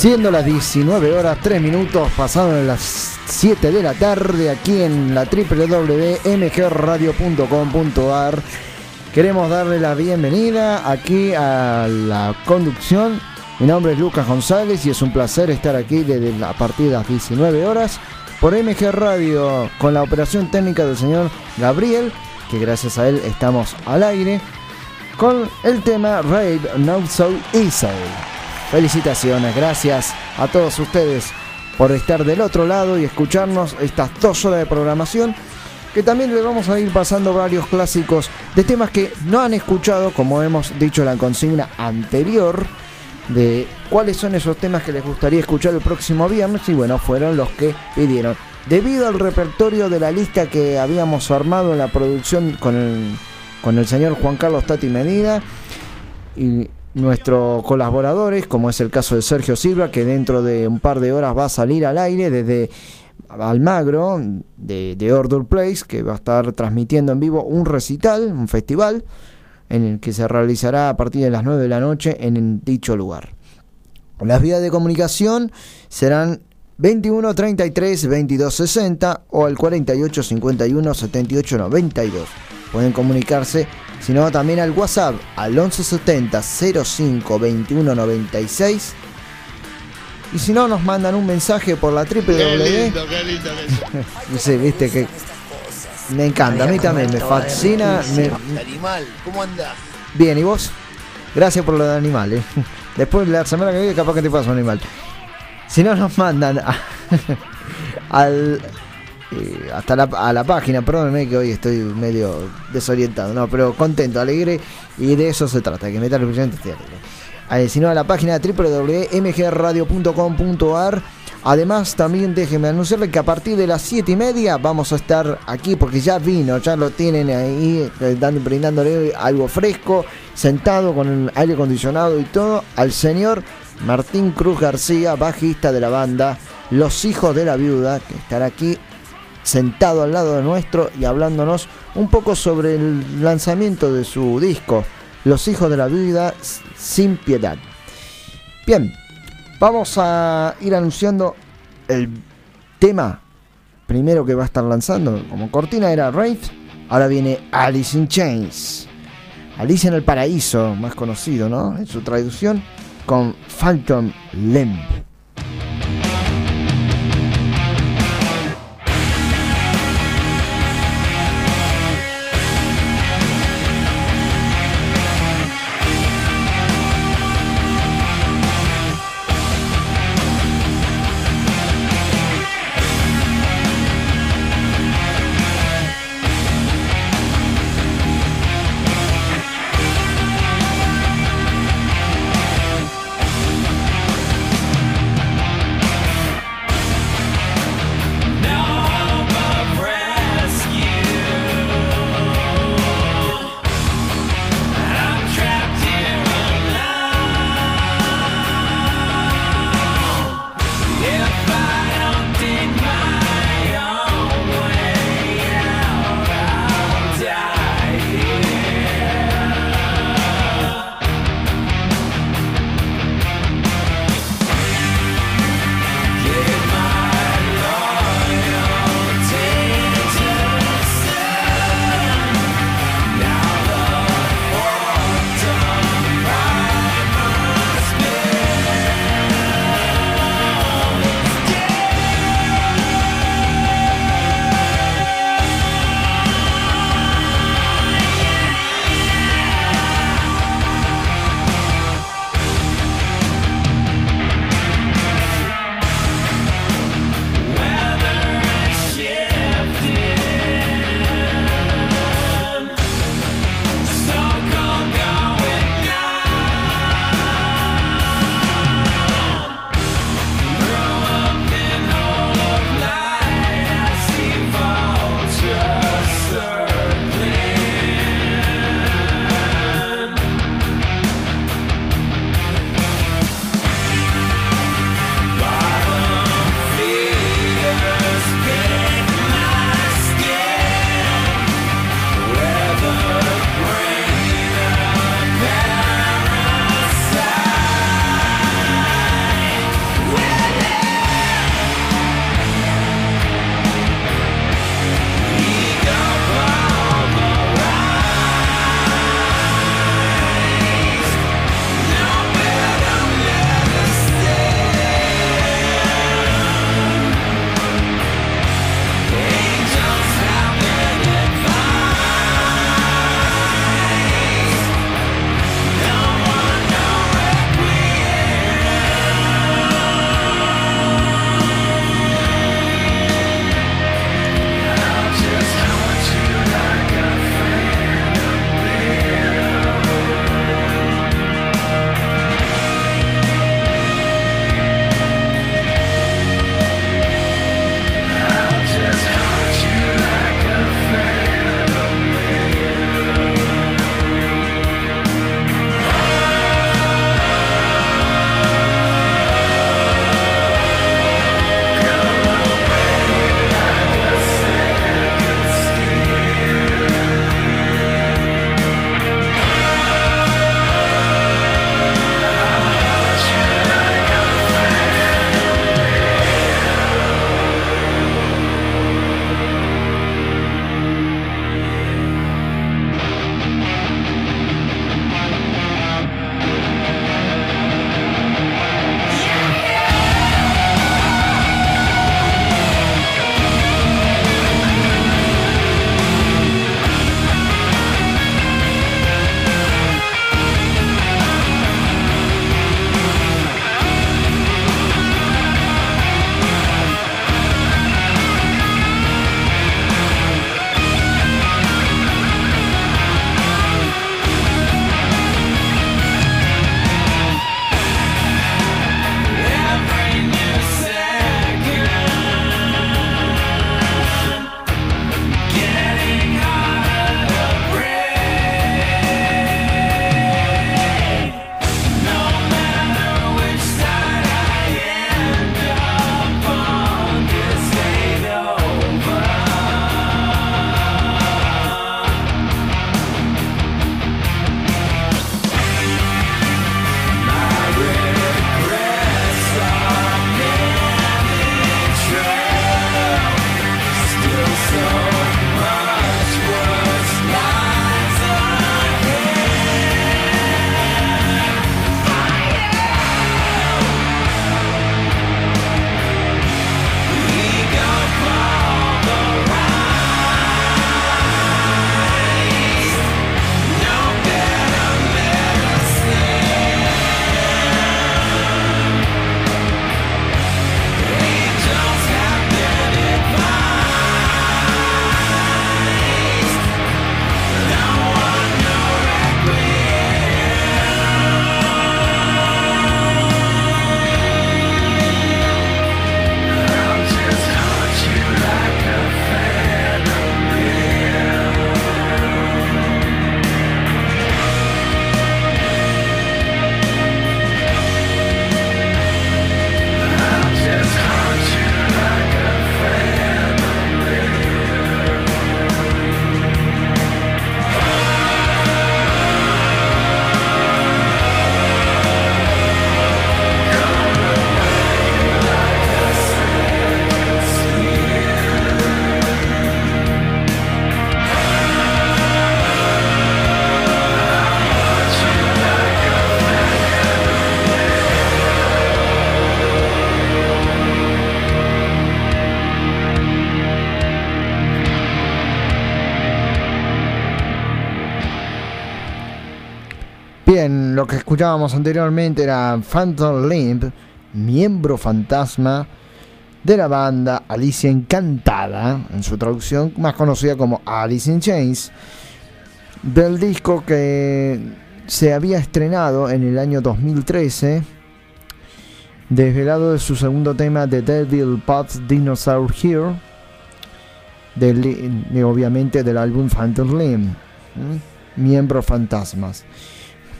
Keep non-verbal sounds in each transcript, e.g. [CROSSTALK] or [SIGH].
Siendo las 19 horas 3 minutos, pasaron las 7 de la tarde aquí en la www.mgradio.com.ar. Queremos darle la bienvenida aquí a la conducción. Mi nombre es Lucas González y es un placer estar aquí desde la partir de las 19 horas por MG Radio con la operación técnica del señor Gabriel, que gracias a él estamos al aire, con el tema Rave Not So Easy. Felicitaciones, gracias a todos ustedes por estar del otro lado y escucharnos estas dos horas de programación. Que también les vamos a ir pasando varios clásicos de temas que no han escuchado, como hemos dicho en la consigna anterior, de cuáles son esos temas que les gustaría escuchar el próximo viernes. Y bueno, fueron los que pidieron. Debido al repertorio de la lista que habíamos armado en la producción con el, con el señor Juan Carlos Tati Medina, y nuestros colaboradores, como es el caso de Sergio Silva, que dentro de un par de horas va a salir al aire desde Almagro, de, de Order Place, que va a estar transmitiendo en vivo un recital, un festival, en el que se realizará a partir de las 9 de la noche en dicho lugar. Las vías de comunicación serán 21 33 22 60 o al 48 51 78 92. Pueden comunicarse, sino también al WhatsApp al 11 70 05 21 96. Y si no, nos mandan un mensaje por la triple Qué W. lindo, qué lindo que Sí, [LAUGHS] viste que me encanta, a mí también me fascina. me- Animal, ¿cómo andás? Bien, ¿y vos? Gracias por lo de animal, ¿eh? [LAUGHS] Después la semana que viene capaz que te pasa un animal. Si no nos mandan a- [LAUGHS] al eh, hasta la, a la página, perdónenme que hoy estoy medio desorientado, no, pero contento, alegre y de eso se trata, que metal brillante esté alegre. Eh, sino a la página www.mgradio.com.ar Además, también déjenme anunciarle que a partir de las 7 y media vamos a estar aquí porque ya vino, ya lo tienen ahí, eh, dando, brindándole algo fresco, sentado con el aire acondicionado y todo, al señor Martín Cruz García, bajista de la banda Los Hijos de la Viuda, que estará aquí sentado al lado de nuestro y hablándonos un poco sobre el lanzamiento de su disco, Los Hijos de la Vida Sin Piedad. Bien, vamos a ir anunciando el tema primero que va a estar lanzando. Como cortina era Wraith, ahora viene Alice in Chains. Alice en el Paraíso, más conocido, ¿no? En su traducción, con Phantom Limb. Que escuchábamos anteriormente era Phantom Limp, miembro fantasma de la banda Alicia Encantada, en su traducción más conocida como Alice in Chains, del disco que se había estrenado en el año 2013, desvelado de su segundo tema The Devil Pot's Dinosaur Here, obviamente del álbum Phantom Limb, ¿m? Miembros Fantasmas.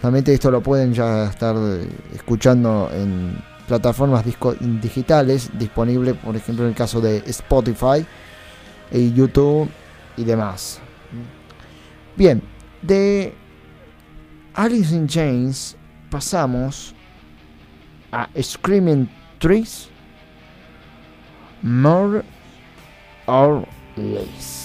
Realmente esto lo pueden ya estar eh, escuchando en plataformas disco- digitales, disponible por ejemplo en el caso de Spotify, y YouTube y demás. Bien, de Alice in Chains pasamos a Screaming Trees, More or Less.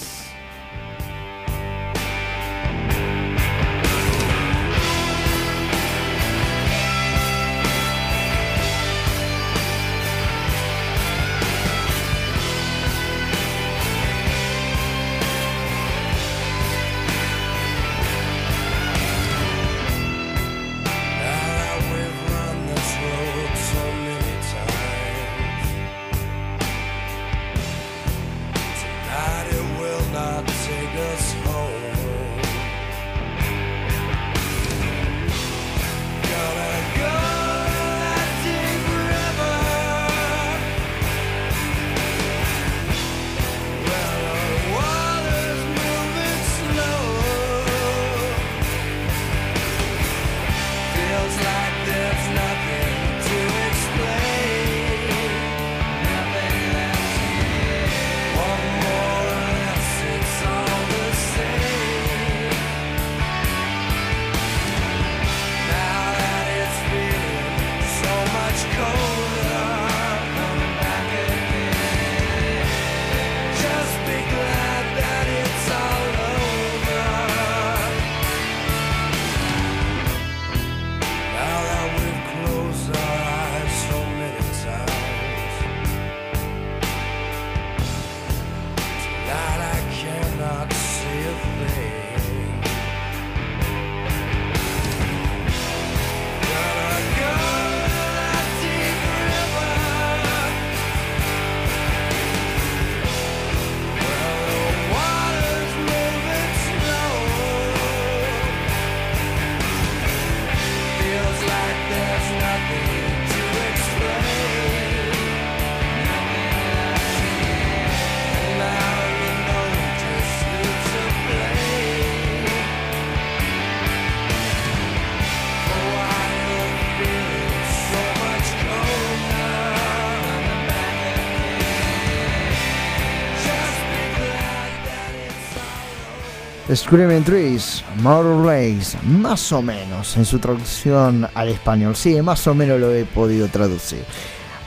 Screaming Trees, More or Less, más o menos en su traducción al español. Sí, más o menos lo he podido traducir.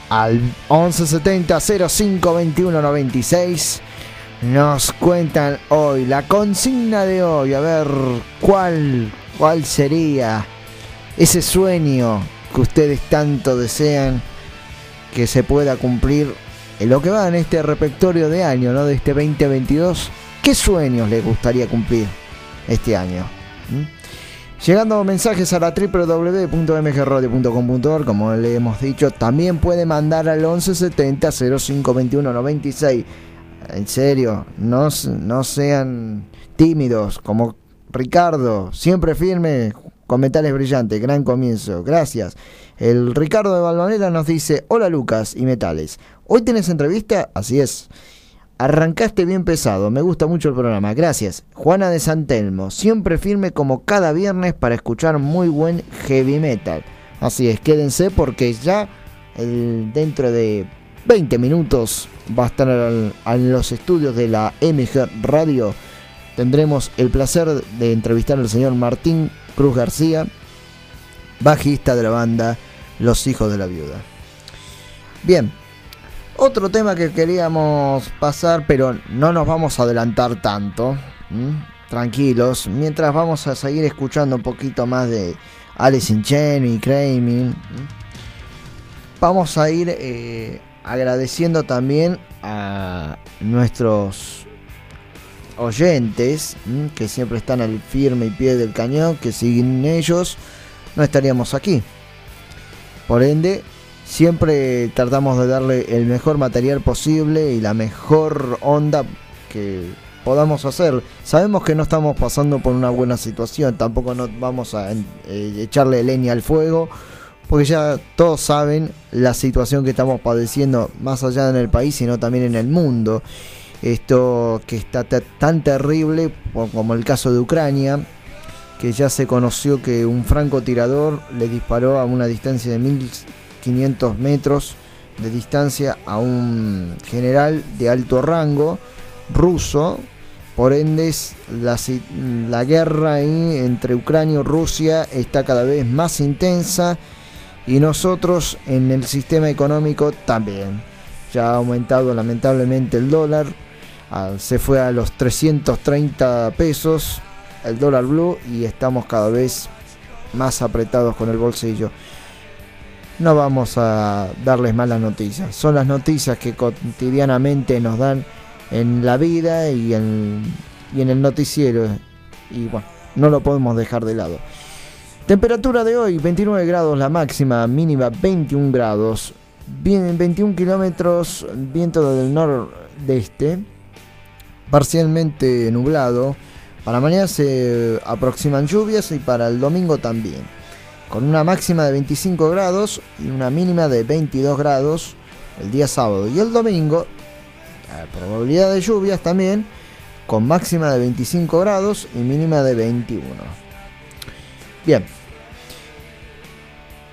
Al 1170 05 21 96 nos cuentan hoy la consigna de hoy. A ver cuál, cuál sería ese sueño que ustedes tanto desean que se pueda cumplir en lo que va en este repertorio de año, ¿no? De este 2022. ¿Qué sueños les gustaría cumplir este año? ¿Mm? Llegando mensajes a la www.mgradio.com.ar, como le hemos dicho, también puede mandar al 1170 0521 96. En serio, no, no sean tímidos, como Ricardo, siempre firme, con metales brillantes, gran comienzo, gracias. El Ricardo de Balvanera nos dice, hola Lucas y metales, ¿hoy tenés entrevista? Así es. Arrancaste bien pesado, me gusta mucho el programa, gracias. Juana de Santelmo, siempre firme como cada viernes para escuchar muy buen heavy metal. Así es, quédense porque ya dentro de 20 minutos va a estar en los estudios de la MG Radio. Tendremos el placer de entrevistar al señor Martín Cruz García, bajista de la banda Los Hijos de la Viuda. Bien, otro tema que queríamos pasar, pero no nos vamos a adelantar tanto. Tranquilos, mientras vamos a seguir escuchando un poquito más de Alice in Chains y Kramer. Vamos a ir eh, agradeciendo también a nuestros oyentes que siempre están al firme y pie del cañón, que siguen ellos no estaríamos aquí. Por ende, siempre tratamos de darle el mejor material posible y la mejor onda que podamos hacer. Sabemos que no estamos pasando por una buena situación, tampoco nos vamos a eh, echarle leña al fuego, porque ya todos saben la situación que estamos padeciendo, más allá en el país, sino también en el mundo. Esto que está ta- tan terrible, como el caso de Ucrania, que ya se conoció que un francotirador le disparó a una distancia de 1500 metros de distancia a un general de alto rango ruso. Por ende, la, guerra entre Ucrania y Rusia está cada vez más intensa y nosotros en el sistema económico también. Ya ha aumentado lamentablemente el dólar, ah, se fue a los 330 pesos el dólar blue y estamos cada vez más apretados con el bolsillo. No vamos a darles malas noticias, son las noticias que cotidianamente nos dan en la vida y en, el noticiero. Y bueno, no lo podemos dejar de lado. Temperatura de hoy, 29 grados la máxima, mínima 21 grados. Bien, 21 kilómetros, viento del nordeste, parcialmente nublado. Para mañana se aproximan lluvias y para el domingo también. Con una máxima de 25 grados y una mínima de 22 grados el día sábado. Y el domingo, la probabilidad de lluvias también, con máxima de 25 grados y mínima de 21. Bien.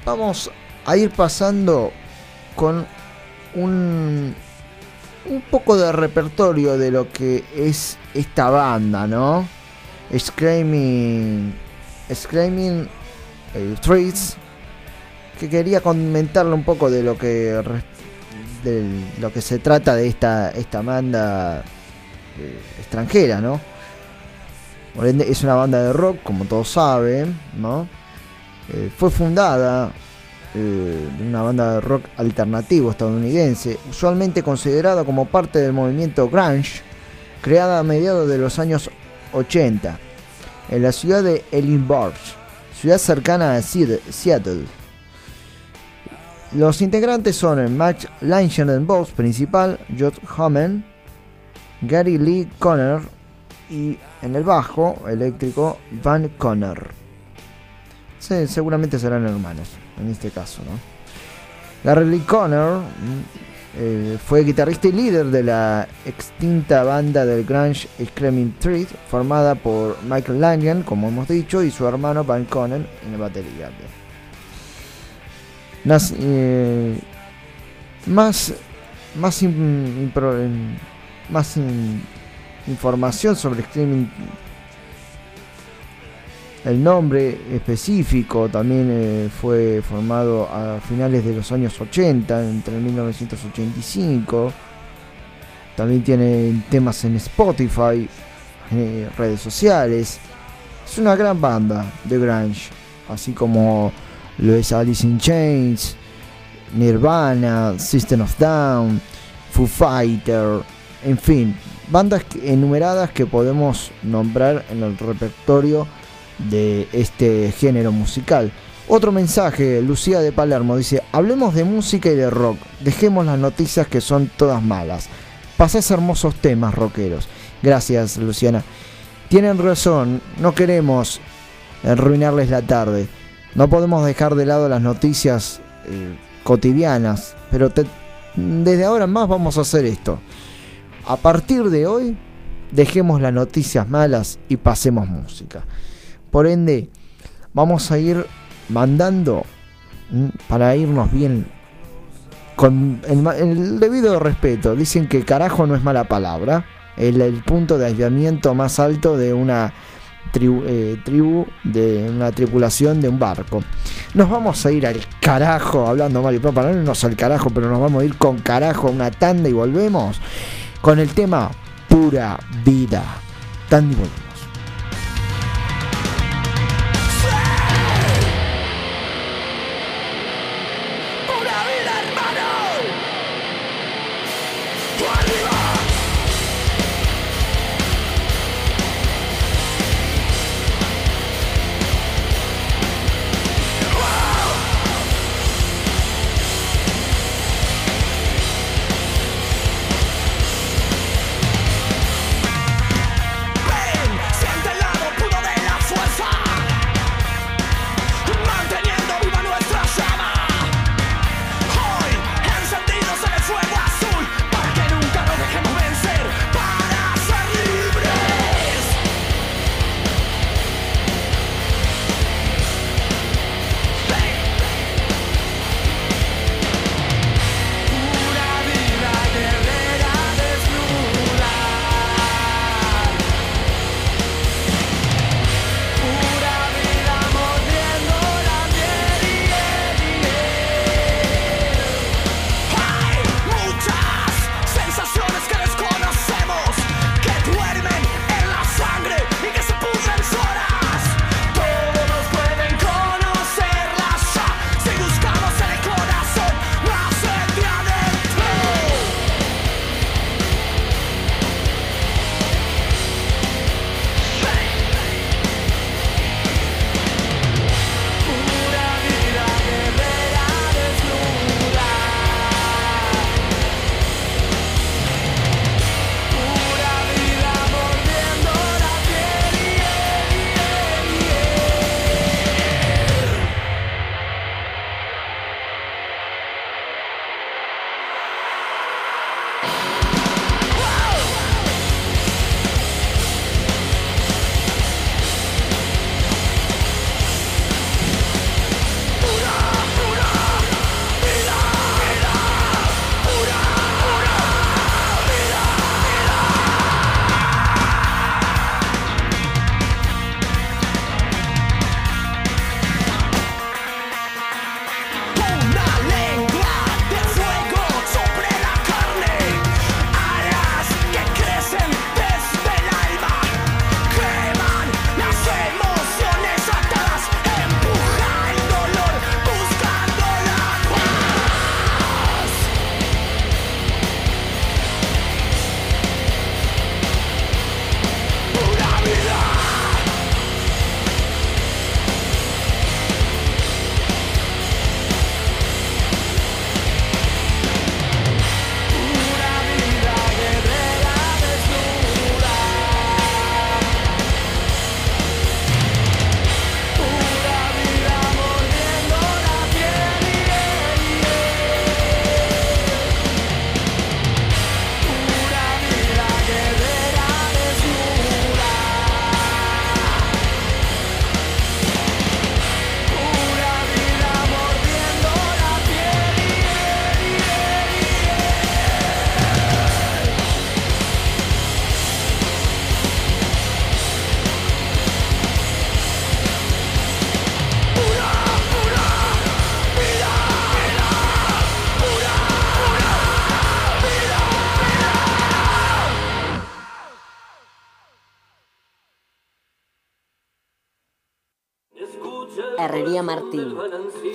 Vamos a ir pasando con un, un poco de repertorio de lo que es esta banda, ¿no? Screaming, Screaming Trees, que quería comentarle un poco de lo que de lo que se trata de esta esta banda eh, extranjera, ¿no? Es una banda de rock, como todos saben, ¿no? Eh, fue fundada eh, una banda de rock alternativo estadounidense, usualmente considerada como parte del movimiento grunge, creada a mediados de los años 80 en la ciudad de Edinburgh, ciudad cercana a Seattle-. Los integrantes son el Max Langer en voz principal, Josh Homme, Gary Lee Conner y en el bajo eléctrico Van Conner. Seguramente serán hermanos en este caso, ¿no? Gary Lee Conner eh, fue guitarrista y líder de la extinta banda del grunge Screaming Trees, formada por Michael Langen, como hemos dicho, y su hermano Van Conner en la batería. Eh, más más en- más in- información sobre Screaming el nombre específico también eh, fue formado a finales de los años 80, entre 1985. También tiene temas en Spotify, eh, redes sociales. Es una gran banda de grunge, así como lo es Alice in Chains, Nirvana, System of Down, Foo Fighter, en fin, bandas enumeradas que podemos nombrar en el repertorio de este género musical. Otro mensaje, Lucía de Palermo dice, hablemos de música y de rock, dejemos las noticias que son todas malas. Pasás hermosos temas rockeros. Gracias, Luciana. Tienen razón, no queremos arruinarles la tarde. No podemos dejar de lado las noticias eh, cotidianas, pero desde ahora más vamos a hacer esto. A partir de hoy, dejemos las noticias malas y pasemos música. Por ende, vamos a ir mandando mm, para irnos bien con el, debido respeto. Dicen que carajo no es mala palabra. El, el punto de aislamiento más alto de una tribu, eh, de una tripulación de un barco. Nos vamos a ir al carajo, hablando mal y para no irnos al carajo, pero nos vamos a ir con carajo a una tanda y volvemos con el tema Pura Vida. Tanda y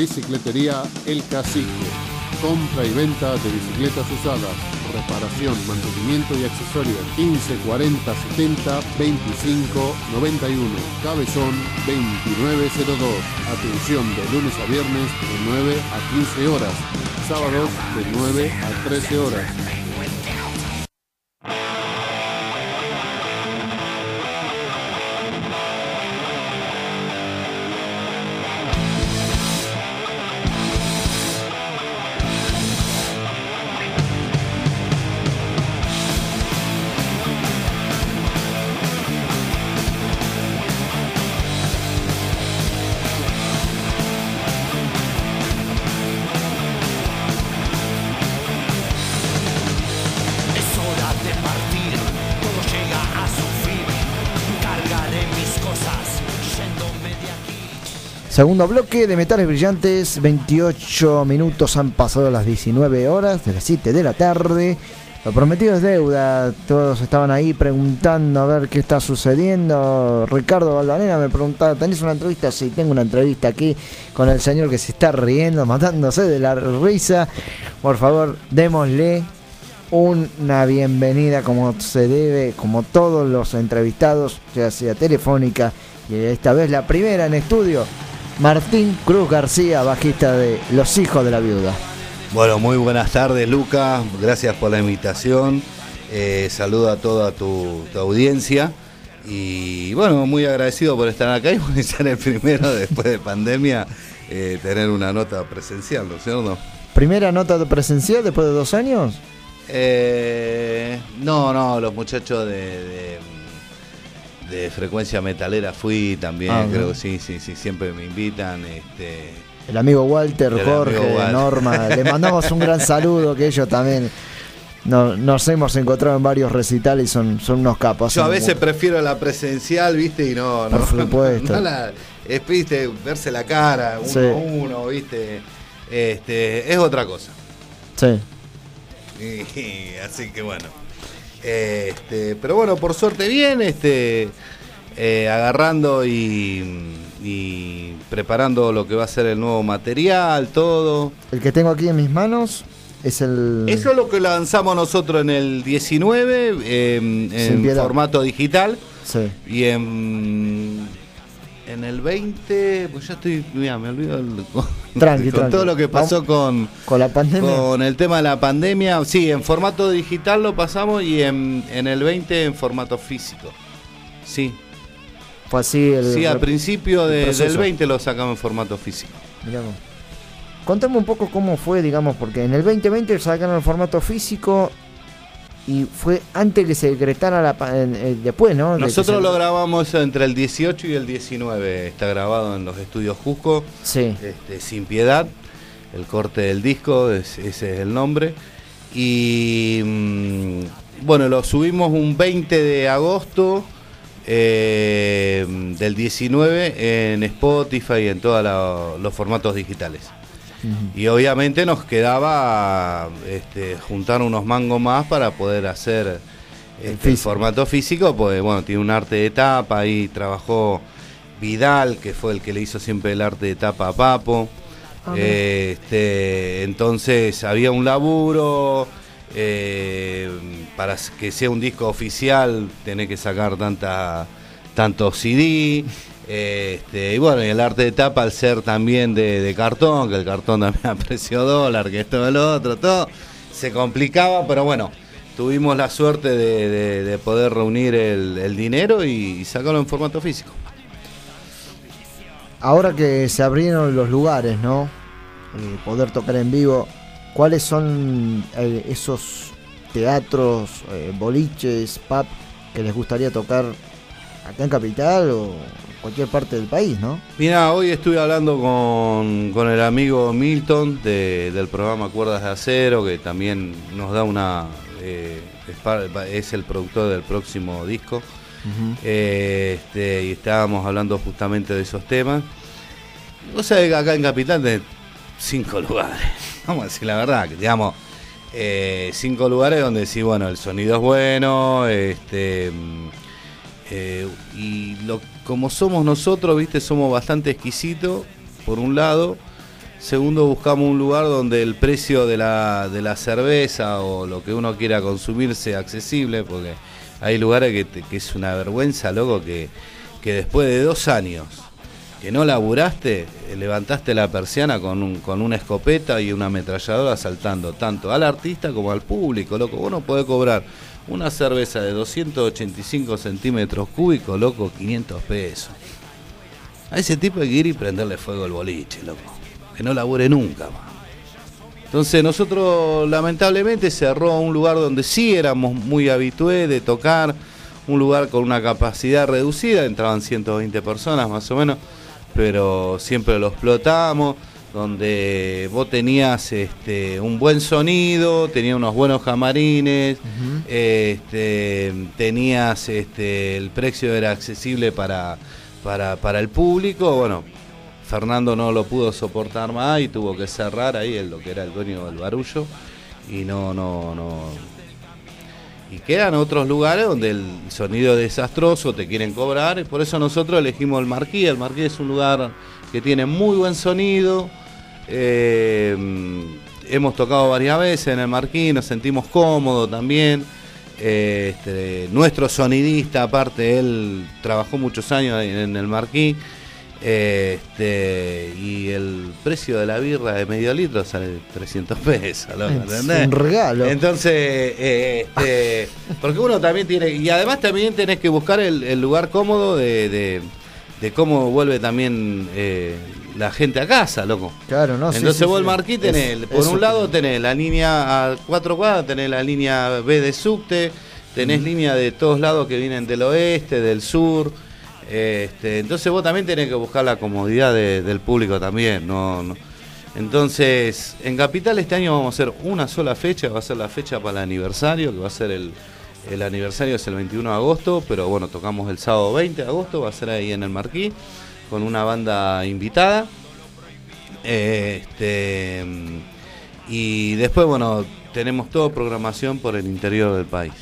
Bicicletería El Cacique. Compra y venta de bicicletas usadas. Reparación, mantenimiento y accesorios. 15 40 70 25 91. Cabezón 2902. Atención de lunes a viernes de 9 a 15 horas. Sábados de 9 a 13 horas. Segundo bloque de Metales Brillantes, 28 minutos han pasado las 19 horas de las 7 de la tarde. Lo prometido es deuda, todos estaban ahí preguntando a ver qué está sucediendo. Ricardo Valvanera me preguntaba, ¿tenés una entrevista? Sí, tengo una entrevista aquí con el señor que se está riendo, matándose de la risa. Por favor, démosle una bienvenida como se debe, como todos los entrevistados, ya sea telefónica y esta vez la primera en estudio, Martín Cruz García, bajista de Los Hijos de la Viuda. Bueno, muy buenas tardes, Luca. Gracias por la invitación. Eh, saludo a toda tu, tu audiencia. Y bueno, muy agradecido por estar acá y [LAUGHS] por ser el primero después de pandemia eh, tener una nota presencial, ¿no es cierto? Primera nota de presencial después de dos años. Eh, no, no, los muchachos de, de, de frecuencia metalera fui también, Ah, creo que sí, sí, sí, siempre me invitan. Este, El amigo Walter, El Jorge, amigo Walter. Norma, [LAUGHS] le mandamos un gran saludo que ellos también no- nos hemos encontrado en varios recitales y son, son unos capos. Yo a veces prefiero la presencial, ¿viste? Y no, no. [LAUGHS] Por supuesto. no la- es, ¿viste? Verse la cara, uno Sí. a uno, ¿viste? Este, es otra cosa. Sí. [LAUGHS] Y, así que bueno. Este, pero bueno, por suerte bien, este, eh, agarrando y, y preparando lo que va a ser el nuevo material, todo. El que tengo aquí en mis manos es el. Eso es lo que lanzamos nosotros en el 19, eh, Sin en formato digital. Sí. Y en, en el 20, pues ya estoy, mira, me olvido el- [LAUGHS] con, Tranqui, con tranqui. todo lo que pasó con, Con la pandemia. con el tema de la pandemia. Sí, en formato digital lo pasamos y en, en el 20 en formato físico. Sí, Fue así el. sí, al principio el de- del proceso. 20 lo sacamos en formato físico. Mirá vos. Contame un poco cómo fue, digamos, porque en el 2020 sacaron el formato físico y fue antes que se decretara la. eh, después, ¿no? De Nosotros se- lo grabamos entre el 18 y el 19. Está grabado en los estudios Jusco. Sí. este, Sin Piedad, el corte del disco, es- ese es el nombre. Y mm, bueno, lo subimos un 20 de agosto eh, del 19 en Spotify y en todos los formatos digitales. Y obviamente nos quedaba este, juntar unos mangos más para poder hacer este, el formato físico, pues bueno, tiene un arte de tapa, ahí trabajó Vidal, que fue el que le hizo siempre el arte de tapa a Papo. Ah, este, entonces había un laburo eh, para que sea un disco oficial tenés que sacar tanta tanto CD. Este, y bueno, y el arte de tapa al ser también de, cartón, que el cartón también [LAUGHS] a precio dólar, que esto, el otro, todo, se complicaba, pero bueno, tuvimos la suerte de, de- de poder reunir el, dinero y, sacarlo en formato físico. Ahora que se abrieron los lugares, ¿no? Eh, poder tocar en vivo, ¿cuáles son eh, esos teatros, eh, boliches, pub que les gustaría tocar acá en Capital o cualquier parte del país, ¿no? Mira, hoy estuve hablando con, con el amigo Milton de- del programa Cuerdas de Acero, que también nos da una... eh, es, el productor del próximo disco. Eh, este, y estábamos hablando justamente de esos temas. Sabés que acá en Capital tenés cinco [LAUGHS] lugares. Vamos a decir la verdad, que digamos, eh, cinco lugares donde sí, bueno, el sonido es bueno, este mm, eh, y lo, como somos nosotros, viste, somos bastante exquisitos, por un lado. Segundo, buscamos un lugar donde el precio de la, de la cerveza o lo que uno quiera consumir sea accesible, porque hay lugares que, que es una vergüenza, loco, que, que después de dos años que no laburaste, eh, levantaste la persiana con, un, con una escopeta y una ametralladora saltando tanto al artista como al público, loco. Vos no podés cobrar una cerveza de 285 centímetros cúbicos, loco, 500 pesos. A ese tipo hay que ir y prenderle fuego al boliche, loco. Que no labure nunca más. Entonces nosotros lamentablemente cerró un lugar donde sí éramos muy habitués de tocar, un lugar con una capacidad reducida, entraban 120 personas más o menos, pero siempre lo explotamos, donde vos tenías este, un buen sonido, tenías unos buenos camarines, este, tenías este, el precio era accesible para, para, para el público, bueno, Fernando no lo pudo soportar más y tuvo que cerrar ahí el, lo que era el dueño del barullo y no, no, no. Y quedan otros lugares donde el sonido es desastroso, te quieren cobrar, y por eso nosotros elegimos el Marquí. El Marquí es un lugar que tiene muy buen sonido. Eh, hemos tocado varias veces en el Marquí, nos sentimos cómodos también. Eh, este, nuestro sonidista, aparte, él trabajó muchos años en, el Marquí. eh, este, y el precio de la birra de medio litro sale 300 [LAUGHS] pesos, ¿entendés? un regalo. Entonces, eh, este, porque uno también tiene, y además también tenés que buscar el, el lugar cómodo de, de- de cómo vuelve también eh, la gente a casa, loco. Claro, ¿no? Entonces sí, vos sí. el Marquí tenés, Es- por un lado tenés la línea a cuatro cuadras, tenés la línea B de subte, tenés línea de todos lados que vienen del oeste, del sur. Este, entonces vos también tenés que buscar la comodidad de- del público también. No, no. Entonces, en Capital este año vamos a hacer una sola fecha, va a ser la fecha para el aniversario, que va a ser el, el aniversario es el 21 de agosto, pero bueno, tocamos el sábado 20 de agosto, va a ser ahí en el Marquí, con una banda invitada. Eh, Este, y después, bueno, tenemos toda programación por el interior del país.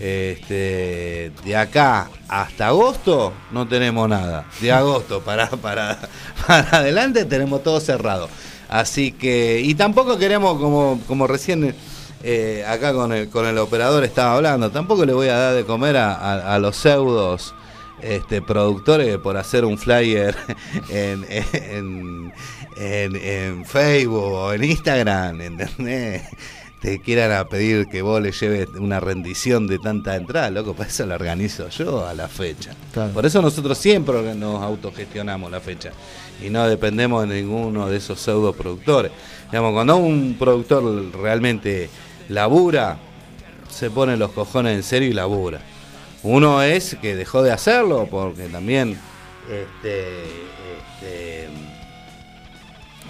Este, de acá hasta agosto no tenemos nada. De agosto para, para, para adelante tenemos todo cerrado. Así que, y tampoco queremos, como, como recién eh, acá con el, con el operador estaba hablando, tampoco le voy a dar de comer a, a- a los pseudos este, productores por hacer un flyer [LAUGHS] en, en, en- en Facebook o en Instagram, ¿entendés? Te quieran a pedir que vos le lleves una rendición de tanta entrada, loco, para eso la organizo yo a la fecha. Claro. Por eso nosotros siempre nos autogestionamos la fecha y no dependemos de ninguno de esos pseudo productores. Digamos, cuando un productor realmente labura, se pone los cojones en serio y labura. Uno es que dejó de hacerlo porque también este, este,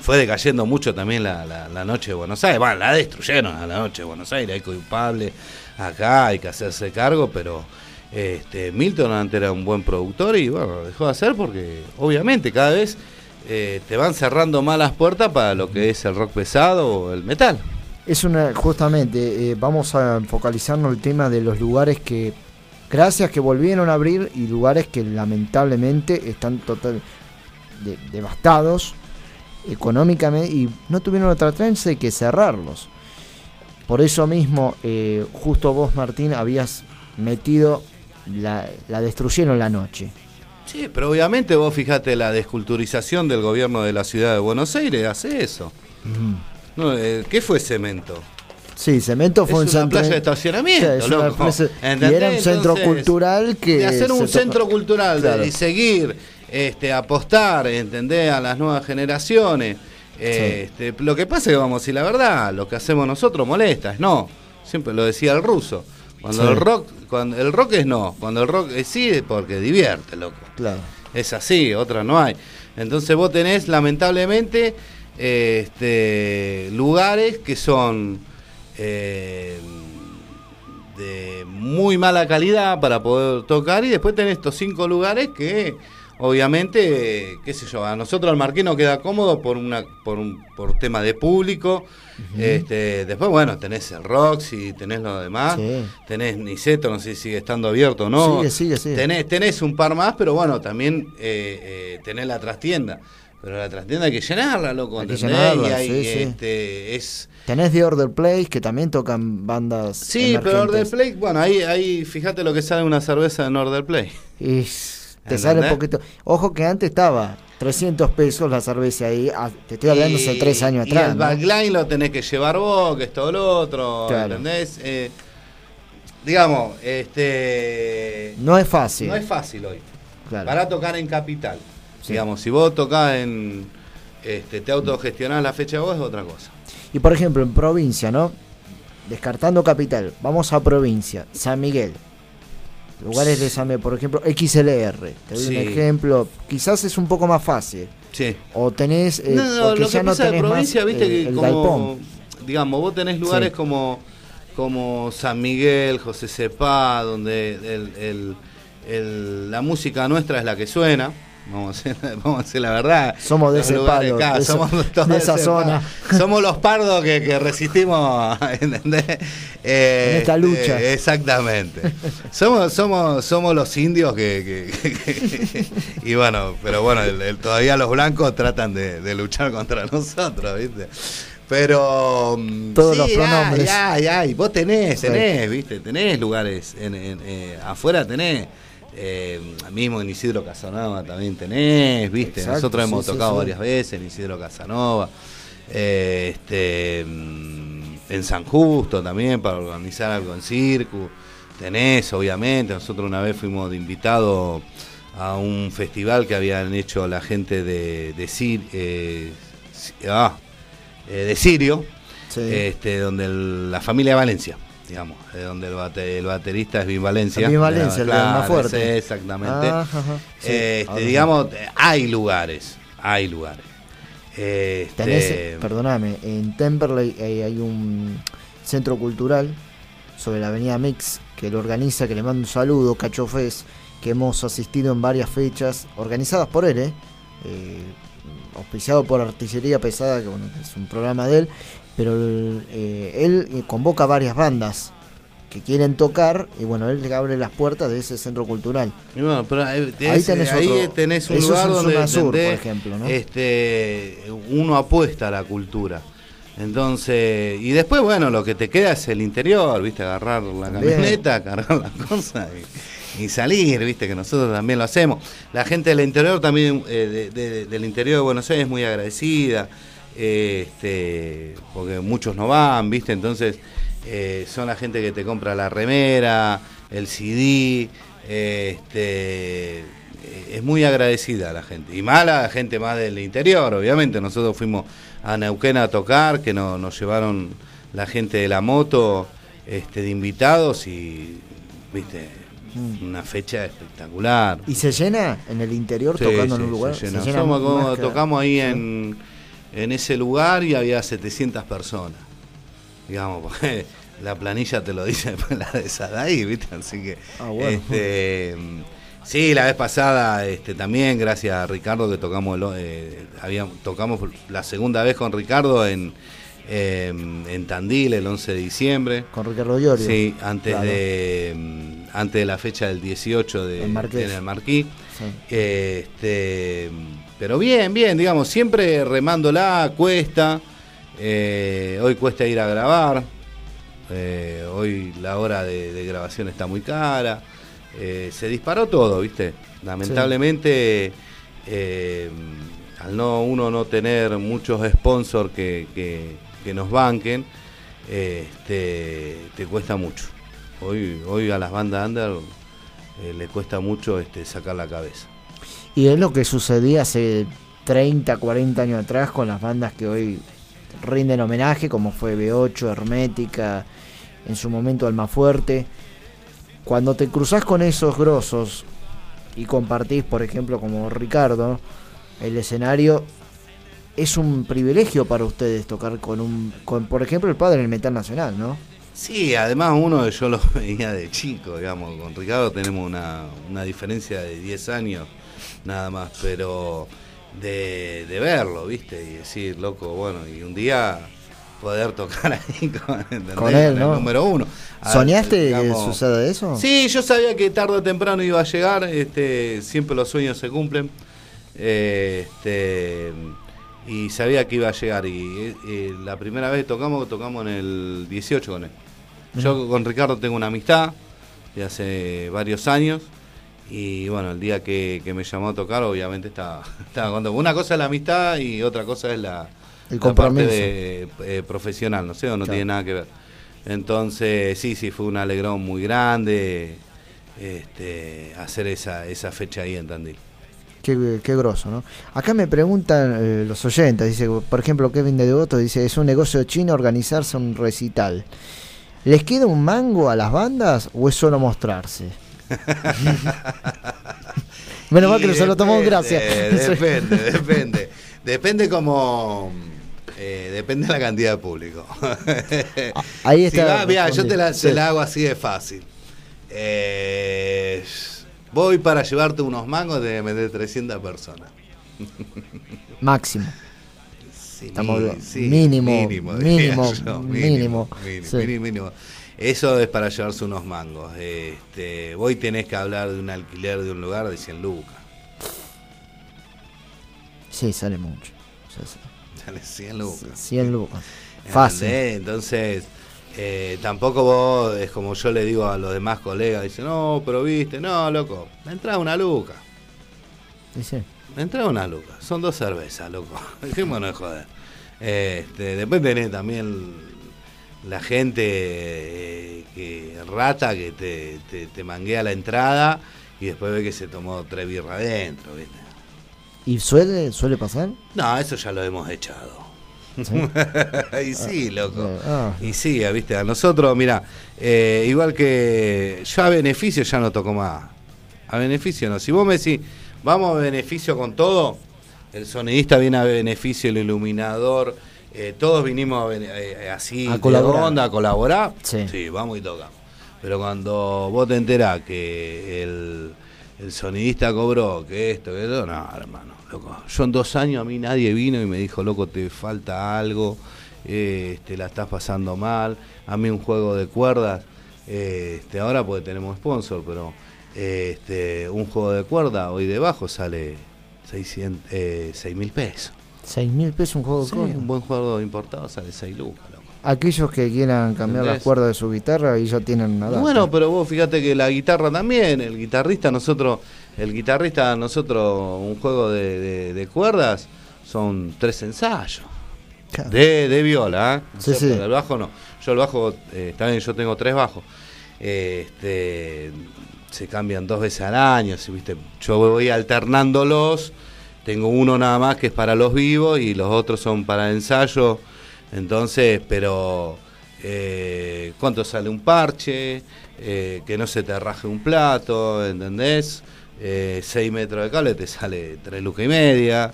fue decayendo mucho también la, la- noche de Buenos Aires. Bueno, la destruyeron a la noche de Buenos Aires, hay culpable acá, hay que hacerse cargo, pero este, Milton antes era un buen productor y bueno, dejó de hacer porque obviamente cada vez eh, te van cerrando más las puertas para lo que es el rock pesado o el metal. Es una, justamente, eh, vamos a focalizarnos el tema de los lugares que, gracias que volvieron a abrir y lugares que lamentablemente están total de- devastados económicamente y no tuvieron otra chance que cerrarlos. Por eso mismo, eh, justo vos, Martín, habías metido, la, la destruyeron la noche. Sí, pero obviamente vos fijate la desculturización del gobierno de la ciudad de Buenos Aires, hace eso. No, eh, ¿Qué fue cemento? Sí, Cemento fue Es un una centro. playa de estacionamiento, Sí, loco. plaza- y era un centro Entonces, cultural que. de hacer un centro cultural de- y seguir este, apostar, ¿entendés? A las nuevas generaciones. Este, Lo que pasa es que, vamos, si la verdad, lo que hacemos nosotros molesta, es no. Siempre lo decía el ruso. Cuando Sí. el rock, cuando el rock es no, cuando el rock es sí es porque divierte, loco. Claro. Es así, otra no hay. Entonces vos tenés, lamentablemente, este, lugares que son eh, de muy mala calidad para poder tocar y después tenés estos cinco lugares que obviamente, qué sé yo, a nosotros al Marquino queda cómodo por una por un por tema de público. este, después bueno, tenés el Roxy, tenés lo demás, Sí. tenés Niceto, no sé si sigue estando abierto o no. Sigue, sigue, sigue. Tenés, tenés un par más, pero bueno, también eh, eh, tenés la trastienda. Pero la trastienda hay que llenarla, loco. Hay que llenarla, y hay, sí, sí. este, es Tenés The Order Place, que también tocan bandas. Sí, pero Order. Play, bueno, ahí, ahí fíjate lo que sale una cerveza en Order Play. Y te sale un ¿Entendés? poquito. Ojo que antes estaba 300 pesos la cerveza ahí. ah, Te estoy hablando hace tres años y atrás. el ¿no? backline lo tenés que llevar vos, que esto o lo otro, Claro. ¿entendés? Eh, digamos, este. No es fácil. No es fácil hoy. Claro. Para tocar en capital. Sí. Digamos, si vos tocás en. Este, te autogestionás la fecha vos es otra cosa. Y por ejemplo, en provincia, ¿no? Descartando capital, vamos a provincia, San Miguel. Lugares de San Miguel, por ejemplo, XLR. Te doy Sí. un ejemplo. Quizás es un poco más fácil. Sí. O tenés. eh, no, no, lo que no pasa de provincia, más, viste eh, que el como, galpón. digamos, vos tenés lugares Sí. como, como San Miguel, José Cepá, donde el, el- el- la música nuestra es la que suena. Vamos a hacer, [LAUGHS] vamos a decir la verdad. Somos de Los ese palo, acá, de esa- somos todos de esa zona. palo. Somos los pardos que, que resistimos, [LAUGHS] ¿entendés? Eh, En esta este, lucha. exactamente. somos, somos, somos los indios que, que- que- y bueno, pero bueno, el- el- todavía los blancos tratan de, de luchar contra [LAUGHS] nosotros, ¿viste? Pero mm, Todos sí, los pronombres. Ay, ay, ay, vos tenés, Sí. tenés, ¿viste? Tenés lugares en, en- eh, afuera tenés. Eh, mismo en Isidro Casanova también tenés, ¿viste? Exacto, Nosotros hemos sí, tocado sí. varias veces en Isidro Casanova. Eh, este, mm, en San Justo también para organizar algo en circo. Tenés, obviamente. Nosotros una vez fuimos de invitado a un festival que habían hecho la gente de, de, Sir- eh, ah, de Sirio, este, donde el- la familia de Valencia, digamos, eh, donde el, bate- el baterista es Vin Valencia. Vin Valencia, el de Claro, más fuerte. exactamente. Ah, ajá. Sí, Este, digamos, hay lugares, hay lugares. Este, Tenés, perdóname, en Temperley eh, hay un centro cultural sobre la avenida Mix que lo organiza, que le mando un saludo, Cacho Fez, que hemos asistido en varias fechas, organizadas por él, ¿eh? Eh, auspiciado por Artillería Pesada, que bueno, que es un programa de él, pero eh, él eh, convoca varias bandas que quieren tocar y bueno, él le abre las puertas de ese centro cultural. Pero ahí, tenés ahí otro- tenés un lugar donde sur, por ejemplo, ¿no? este, uno apuesta a la cultura. Entonces, y después, bueno, lo que te queda es el interior, ¿viste? Agarrar la camioneta, [LAUGHS] cargar las cosas y, y salir, ¿viste? Que nosotros también lo hacemos. La gente del interior también, eh, de- de- del interior de Buenos Aires es muy agradecida, eh, este, porque muchos no van, ¿viste? Entonces, eh, son la gente que te compra la remera, el CD, este, eh, es muy agradecida la gente. Y mala la gente más del interior, obviamente. Nosotros fuimos a Neuquén a tocar, que no- nos llevaron la gente de la moto este, de invitados y, viste, una fecha espectacular. ¿Y se llena en el interior Sí, tocando en un lugar? se llena. Se llena Somos como- más que- tocamos ahí en, en ese lugar y había 700 personas. Digamos, porque [LAUGHS] la planilla te lo dice después [LAUGHS] la de Sadai, ¿viste? Así que. Ah, bueno. este, sí, la vez pasada este, también, gracias a Ricardo, que tocamos, el eh, habíamos, tocamos la segunda vez con Ricardo en, em, en Tandil el 11 de diciembre. Con Ricardo Llorio. Sí, antes, Claro. de, mm, antes de la fecha del 18 de, En Marqués. en el Marquí. Sí. Este, pero bien, bien, digamos, siempre remándola, cuesta. eh, hoy cuesta ir a grabar. Eh, hoy la hora de, grabación está muy cara. Eh, se disparó todo, ¿viste? Lamentablemente, al no uno no tener muchos sponsors que, que- nos banquen, este, te cuesta mucho. Hoy, hoy a las bandas under le cuesta mucho este, sacar la cabeza. Y es lo que sucedía hace 30, 40 años atrás con las bandas que hoy rinden homenaje, como fue B8, Hermética, en su momento Almafuerte. Cuando te cruzas con esos grosos y compartís, por ejemplo, como Ricardo, el escenario, es un privilegio para ustedes tocar con un, con, por ejemplo, el padre del metal nacional, ¿no? Sí, además uno yo lo [LAUGHS] veía de chico, digamos, con Ricardo tenemos una, una diferencia de 10 años nada más, pero de, de verlo, ¿viste? Y decir, loco, bueno, y un día poder tocar [LAUGHS] ahí con, él, el ¿no? número uno. Ah, ¿Soñaste que suceda eso? Sí, yo sabía que tarde o temprano iba a llegar, este, siempre los sueños se cumplen. eh, este, y sabía que iba a llegar. Y eh, la primera vez que tocamos, tocamos en el 18 con él. Yo con Ricardo tengo una amistad de hace varios años. Y bueno, el día que, que me llamó a tocar, obviamente estaba, [LAUGHS] estaba contento. Una cosa es la amistad y otra cosa es la, El la parte de, eh, profesional, no sé, o no Claro. tiene nada que ver. Entonces, sí, sí, fue un alegrón muy grande este, hacer esa, esa fecha ahí en Tandil. Qué, qué groso, ¿no? Acá me preguntan eh, los oyentes, dice, por ejemplo, Kevin de Devoto dice, es un negocio chino organizarse un recital. ¿Les queda un mango a las bandas o es solo mostrarse? [LAUGHS] Menos mal que se lo tomó en [LAUGHS] depende. Depende, depende. Depende como. eh, depende de la cantidad de público. ahí Si está va, mirá, yo te la, la hago así de fácil. Eh, voy para llevarte unos mangos de meter 300 personas. Máximo. Sí, Estamos sí, mínimo, mínimo, yo, mínimo, mínimo, sí. mínimo, mínimo. Eso es para llevarse unos mangos. Este, voy tenés que hablar de un alquiler de un lugar de 100 lucas. Sí, sale mucho. Sale 100 lucas. 100 lucas. Fácil. Entonces, eh, tampoco vos, es como yo le digo a los demás colegas, dicen, no, pero viste, no, loco, la entrada una luca. Sí, sí. La entrada una luca. Son dos cervezas, loco. [LAUGHS] Dejémonos de joder. Este, después tenés también la gente eh, que rata que te, te, te manguea la entrada y después ve que se tomó tres birras adentro, ¿viste? ¿Y suele, suele pasar? No, eso ya lo hemos echado. Sí. [LAUGHS] y sí, loco. Ah. Y sí, viste, a nosotros, mira, eh, igual que yo a beneficio ya no toco más. A beneficio no. Si vos me decís, vamos a beneficio con todo, el sonidista viene a beneficio, el iluminador, eh, todos vinimos eh, así A colaborar. onda, a colaborar, Sí. vamos y tocamos. Pero cuando vos te enterás que el, el sonidista cobró, que esto, que eso, no, hermano, loco. Yo en dos años a mí nadie vino y me dijo, loco, te falta algo, eh, este, la estás pasando mal. A mí un juego de cuerdas, este, ahora porque tenemos sponsor, pero este, un juego de cuerda hoy debajo sale 600, eh, 6 mil pesos. 6 mil pesos un juego de Sí, cuerdas. un buen juego importado sale 6 lucas, loco. Aquellos que quieran cambiar las cuerdas de su guitarra y ya tienen una data. Bueno, pero vos fíjate que la guitarra también, el guitarrista, nosotros, el guitarrista, nosotros, un juego de, de- de cuerdas son tres ensayos. Claro. De, de viola, ¿eh? Sí, sí. El bajo no. Yo el bajo, eh, bien, yo tengo tres bajos. Eh, este, se cambian dos veces al año, ¿sí, ¿viste? Yo voy alternándolos. Tengo uno nada más que es para los vivos y los otros son para ensayo. Entonces, pero eh, ¿cuánto sale un parche? Eh, que no se te raje un plato, ¿entendés? Eh, 6 metros de cable te sale 3 lucas y media.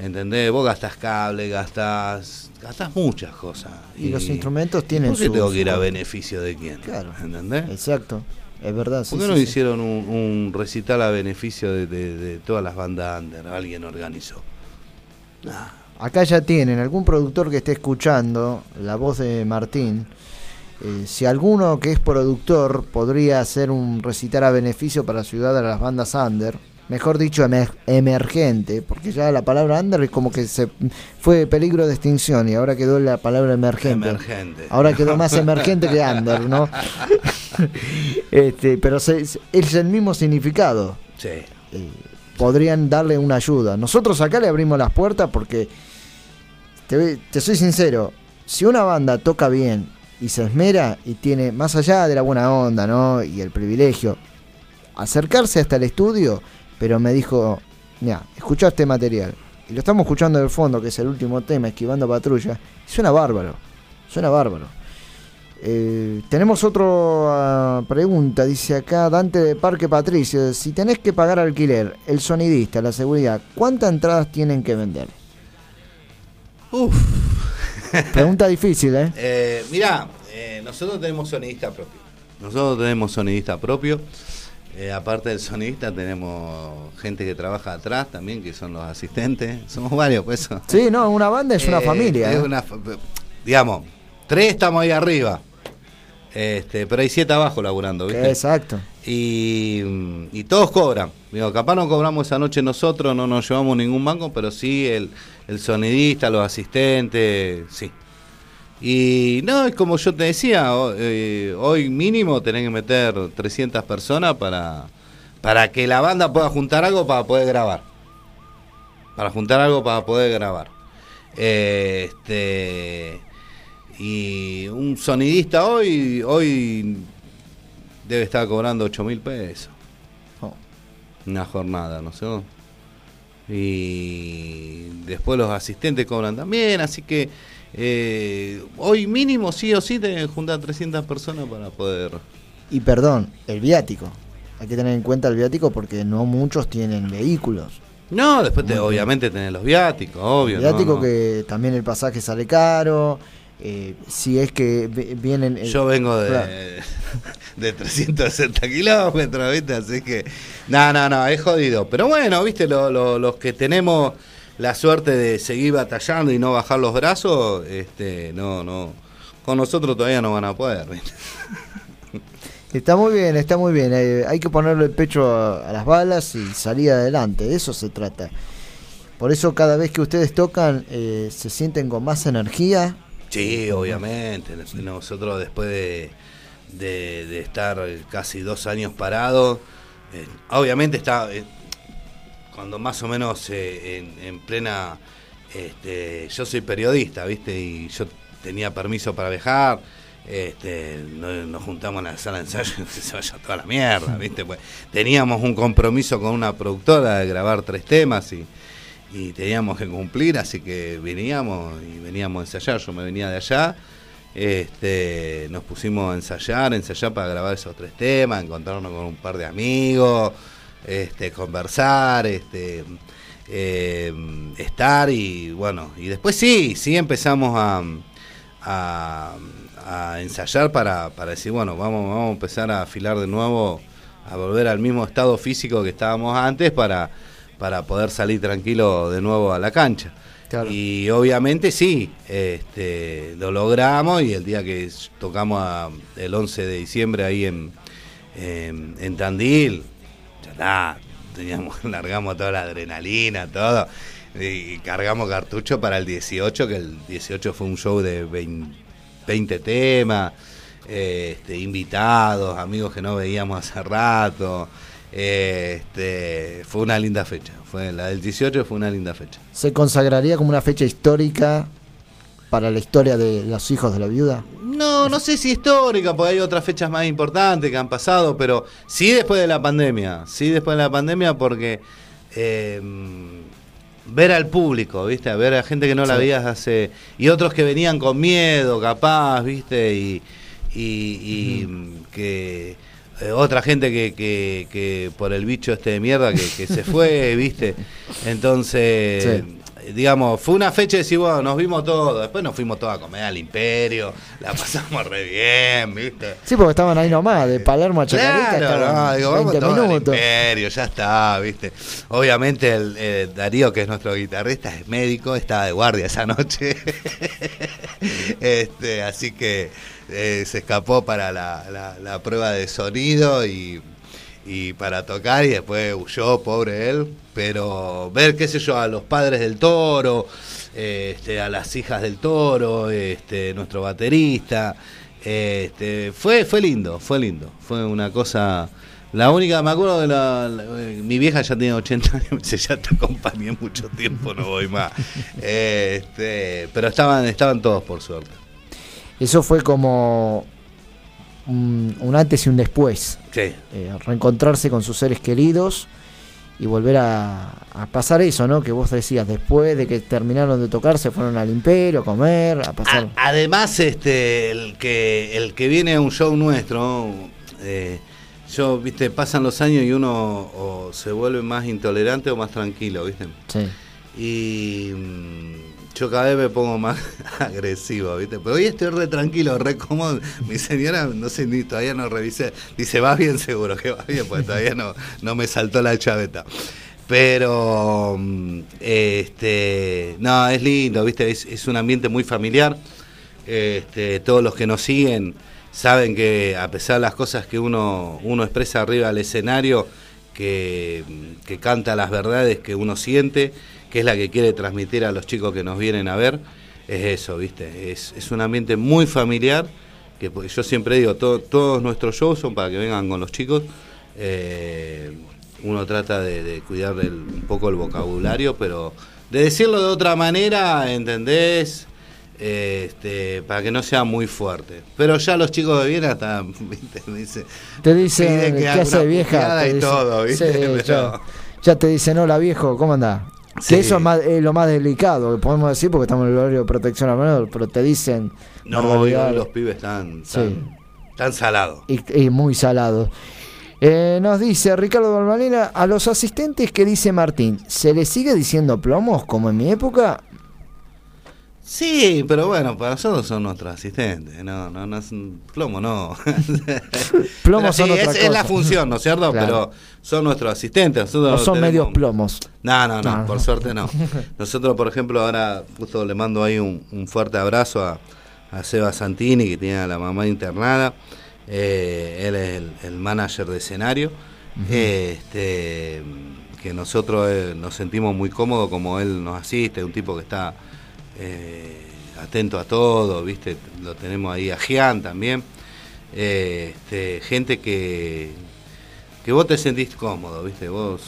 ¿Entendés? Vos gastás cable, gastás, gastás muchas cosas. Y los instrumentos tienen ¿Por qué tengo que ir a beneficio de quién? Claro. ¿Entendés? Exacto. Es verdad. sí, ¿Por qué sí, no sí. hicieron un, un recital a beneficio de, de- de todas las bandas under? Alguien organizó. Nah. Acá ya tienen, algún productor que esté escuchando la voz de Martín, eh, si alguno que es productor podría hacer un recital a beneficio para ayudar a las bandas under, mejor dicho, emer- emergente, porque ya la palabra under es como que se fue peligro de extinción y ahora quedó la palabra emergente. Emergente. Ahora quedó más emergente que under, ¿no? [LAUGHS] este, pero se- se- es el mismo significado. Sí. Eh, podrían darle una ayuda. Nosotros acá le abrimos las puertas porque, te, te soy sincero, si una banda toca bien y se esmera y tiene, más allá de la buena onda, ¿no? Y el privilegio, acercarse hasta el estudio, pero me dijo, mira, escuchá este material. Y lo estamos escuchando del fondo, que es el último tema, Esquivando Patrulla. y Suena bárbaro, suena bárbaro. Eh, tenemos otra pregunta, dice acá Dante de Parque Patricio. Si tenés que pagar alquiler, el sonidista, la seguridad, ¿cuántas entradas tienen que vender? Uf. [LAUGHS] Pregunta difícil, ¿eh? Eh, mirá, eh, nosotros tenemos sonidista propio. Nosotros tenemos sonidista propio. Eh, aparte del sonidista, tenemos gente que trabaja atrás también, que son los asistentes. Somos varios, pues. Sí, no, una banda es una Eh, familia. es ¿eh? una digamos, tres estamos ahí arriba. Este, pero hay siete abajo laburando, ¿viste? Exacto. Y, y todos cobran. Digo, capaz no cobramos esa noche nosotros, no nos llevamos ningún banco, pero sí el, el sonidista, los asistentes, sí. Y no, es como yo te decía, eh, hoy mínimo tenés que meter 300 personas para, para que la banda pueda juntar algo para poder grabar. Para juntar algo para poder grabar. Eh, este y un sonidista hoy hoy debe estar cobrando 8 mil pesos. Oh. Una jornada, ¿no sé? Y después los asistentes cobran también, así que eh, hoy mínimo sí o sí tenés que juntar 300 personas para poder... Y perdón, el viático. Hay que tener en cuenta el viático porque no muchos tienen vehículos. No, después te- obviamente tenés los viáticos, obvio. El no, viático no. que también el pasaje sale caro. eh, si es que vienen. eh, Yo vengo de, claro. [LAUGHS] de 360 kilómetros, ¿viste? Así que, no, no, no, es jodido. Pero bueno, ¿viste? Lo- lo- los que tenemos la suerte de seguir batallando y no bajar los brazos, este, no, no. Con nosotros todavía no van a poder. Está muy bien, está muy bien. eh, hay que ponerle el pecho a, a las balas y salir adelante. De eso se trata. Por eso cada vez que ustedes tocan eh, se sienten con más energía. Sí, obviamente. Nosotros después de, de- de estar casi dos años parados, eh, obviamente está cuando más o menos eh, en, en plena... Este, yo soy periodista, ¿viste? Y yo tenía permiso para viajar. Este, no- nos juntamos en la sala de ensayo y [LAUGHS] se vaya toda la mierda, ¿viste? Pues teníamos un compromiso con una productora de grabar tres temas y, y teníamos que cumplir, así que veníamos y veníamos a ensayar. Yo me venía de allá, este, nos pusimos a ensayar, ensayar para grabar esos tres temas, encontrarnos con un par de amigos, este, conversar, este, eh, estar y bueno, y después sí, sí empezamos a, a, a ensayar para, para decir, bueno, vamos, vamos a empezar a afilar de nuevo, a volver al mismo estado físico que estábamos antes para, para poder salir tranquilo de nuevo a la cancha. Claro. Y obviamente sí, este, lo logramos y el día que tocamos a- el 11 de diciembre ahí en, en, en Tandil, ya está, teníamos, [LAUGHS] largamos toda la adrenalina, todo, y cargamos cartucho para el 18, que el 18 fue un show de 20, 20 temas, este, invitados, amigos que no veíamos hace rato. Este, fue una linda fecha. Fue la del 18 fue una linda fecha. ¿Se consagraría como una fecha histórica para la historia de los hijos de la viuda? No, no sé si histórica, porque hay otras fechas más importantes que han pasado, pero sí después de la pandemia, sí después de la pandemia porque eh, ver al público, ¿viste? Ver a gente que no la veías hace... Y otros que venían con miedo, capaz, ¿viste? Y, y- y que... eh, otra gente que, que, que por el bicho este de mierda que, que se fue, [LAUGHS] ¿viste? Entonces, Sí. Digamos, fue una fecha de decir, bueno, nos vimos todos, después nos fuimos todos a comer al imperio, la pasamos re bien, ¿viste? Sí, porque estaban ahí nomás, de Palermo a Chacarita, Claro, no, digo, vamos 20 todos al imperio, ya está, ¿viste? Obviamente el eh, Darío, que es nuestro guitarrista, es médico, estaba de guardia esa noche. [LAUGHS] este, así que eh, se escapó para la, la- la prueba de sonido y, y para tocar y después huyó, pobre él. Pero ver, qué sé yo, a los padres del toro, este, a las hijas del toro, este, nuestro baterista, este, fue, fue lindo, fue lindo. Fue una cosa. La única, me acuerdo de la, la- mi vieja ya tiene 80 años, [LAUGHS] ya te acompañé mucho tiempo, no voy más. Este, pero estaban, estaban todos por suerte. Eso fue como un, un antes y un después. Sí. eh, reencontrarse con sus seres queridos y volver a, a pasar eso, ¿no? Que vos decías, después de que terminaron de tocar, se fueron al imperio a comer, a pasar... A- además, este, el que el que viene a un show nuestro, eh, yo, viste, pasan los años y uno o se vuelve más intolerante o más tranquilo, viste. Sí. Y yo cada vez me pongo más [LAUGHS] agresivo, ¿viste? Pero hoy estoy re tranquilo, re cómodo. Mi señora, no sé, ni todavía no revisé. Dice, vas bien seguro que vas bien, pues todavía no, no me saltó la chaveta. Pero, mm, este, no, es lindo, ¿viste? Es, un ambiente muy familiar. Este, todos los que nos siguen saben que a pesar de las cosas que uno, uno expresa arriba del escenario, que, que canta las verdades que uno siente, que es la que quiere transmitir a los chicos que nos vienen a ver, es eso, ¿viste? Es, es un ambiente muy familiar, que pues, yo siempre digo, to- todos nuestros shows son para que vengan con los chicos. eh, uno trata de, de cuidar el- un poco el vocabulario, pero de decirlo de otra manera, ¿entendés? Este, para que no sea muy fuerte. Pero ya los chicos de Viena están, [LAUGHS] ¿viste? Dice, Te dice, piden que ¿qué hace vieja? Te y todo, ¿viste? Sí, [LAUGHS] ya, ya te dicen, hola viejo, ¿cómo andás? Sí. Que eso es, más- es lo más delicado que podemos decir porque estamos en el horario de protección al menor, pero te dicen No, hoy los pibes están, Sí. están salados. y, y muy salados. Eh, nos dice Ricardo Balvanera, a los asistentes que dice Martín, ¿se les sigue diciendo plomos como en mi época? Sí, pero bueno, para nosotros son nuestros asistentes. No, no, no es un plomo, no. [LAUGHS] Plomos Pero son otra es, es la cosa. función, ¿no es cierto? Claro. Pero son nuestros asistentes. Nosotros No son tenemos- medios plomos. No, no, no, No, por suerte no. [LAUGHS] Nosotros, por ejemplo, ahora justo le mando ahí un, un fuerte abrazo a, a Seba Santini, que tiene a la mamá internada. Eh, él es el, el manager de escenario. este, que nosotros eh, nos sentimos muy cómodos como él nos asiste, un tipo que está eh, atento a todo, ¿viste? Lo tenemos ahí a Gian también. Eh, este, gente que, que vos te sentís cómodo, ¿viste? Vos,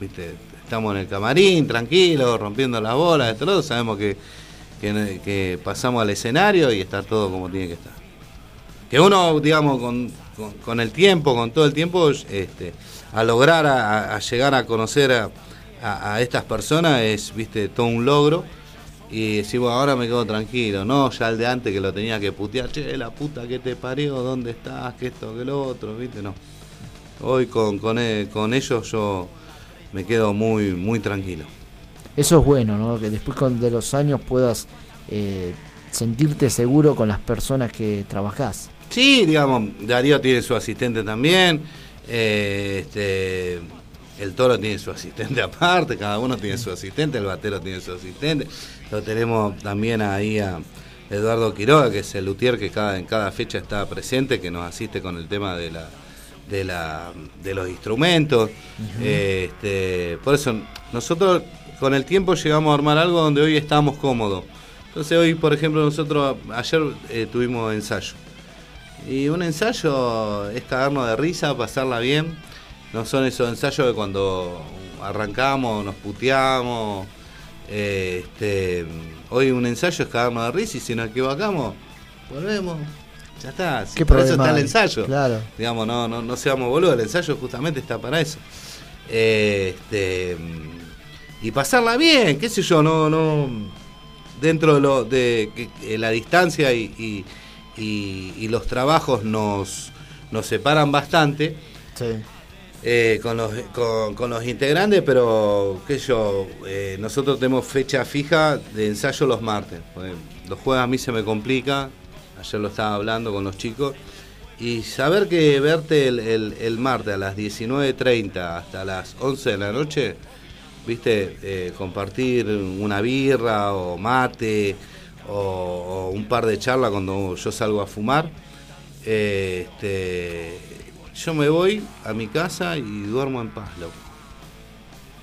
¿viste? Estamos en el camarín, tranquilos, rompiendo las bolas, esto, lo sabemos que, que, pasamos al escenario y está todo como tiene que estar. Que uno, digamos, con, con- el tiempo, con todo el tiempo, este, a lograr, a llegar a conocer a, a- a estas personas es, viste, todo un logro. Y decimos, ahora me quedo tranquilo, no ya el de antes que lo tenía que putear, che, la puta que te parió, ¿dónde estás? Que esto, que lo otro, viste, no. Hoy con, con, e- con ellos yo me quedo muy, muy tranquilo. Eso es bueno, ¿no? Que después de los años puedas eh, sentirte seguro con las personas que trabajás. Sí, digamos, Darío tiene su asistente también. eh, este, el toro tiene su asistente [LAUGHS] aparte, cada uno tiene su asistente, el batero tiene su asistente. Lo tenemos también ahí a Eduardo Quiroga, que es el luthier que cada, en cada fecha está presente, que nos asiste con el tema de la de la de los instrumentos. Este, por eso nosotros con el tiempo llegamos a armar algo donde hoy estamos cómodos. Entonces hoy, por ejemplo, nosotros ayer eh, tuvimos ensayo. Y un ensayo es cagarnos de risa, pasarla bien. No son esos ensayos de cuando arrancamos, nos puteamos. eh, este, hoy un ensayo es cagarnos de risa y si nos equivocamos, volvemos. Ya está. ¿Qué por eso está el ensayo. Claro. Digamos, no, no, no seamos boludos, el ensayo justamente está para eso. Eh, este, y pasarla bien, qué sé yo, no, no dentro de, lo, de la distancia y, y- y- y los trabajos nos, nos separan bastante Sí. Eh, con, los, con, los integrantes, pero qué sé yo, eh, nosotros tenemos fecha fija de ensayo los martes. Los jueves a mí se me complica, ayer lo estaba hablando con los chicos, y saber que verte el, el- el martes a las 19.30 hasta las 11 de la noche, viste, Eh, compartir una birra o mate o, o un par de charlas cuando yo salgo a fumar, este, yo me voy a mi casa y duermo en paz, loco.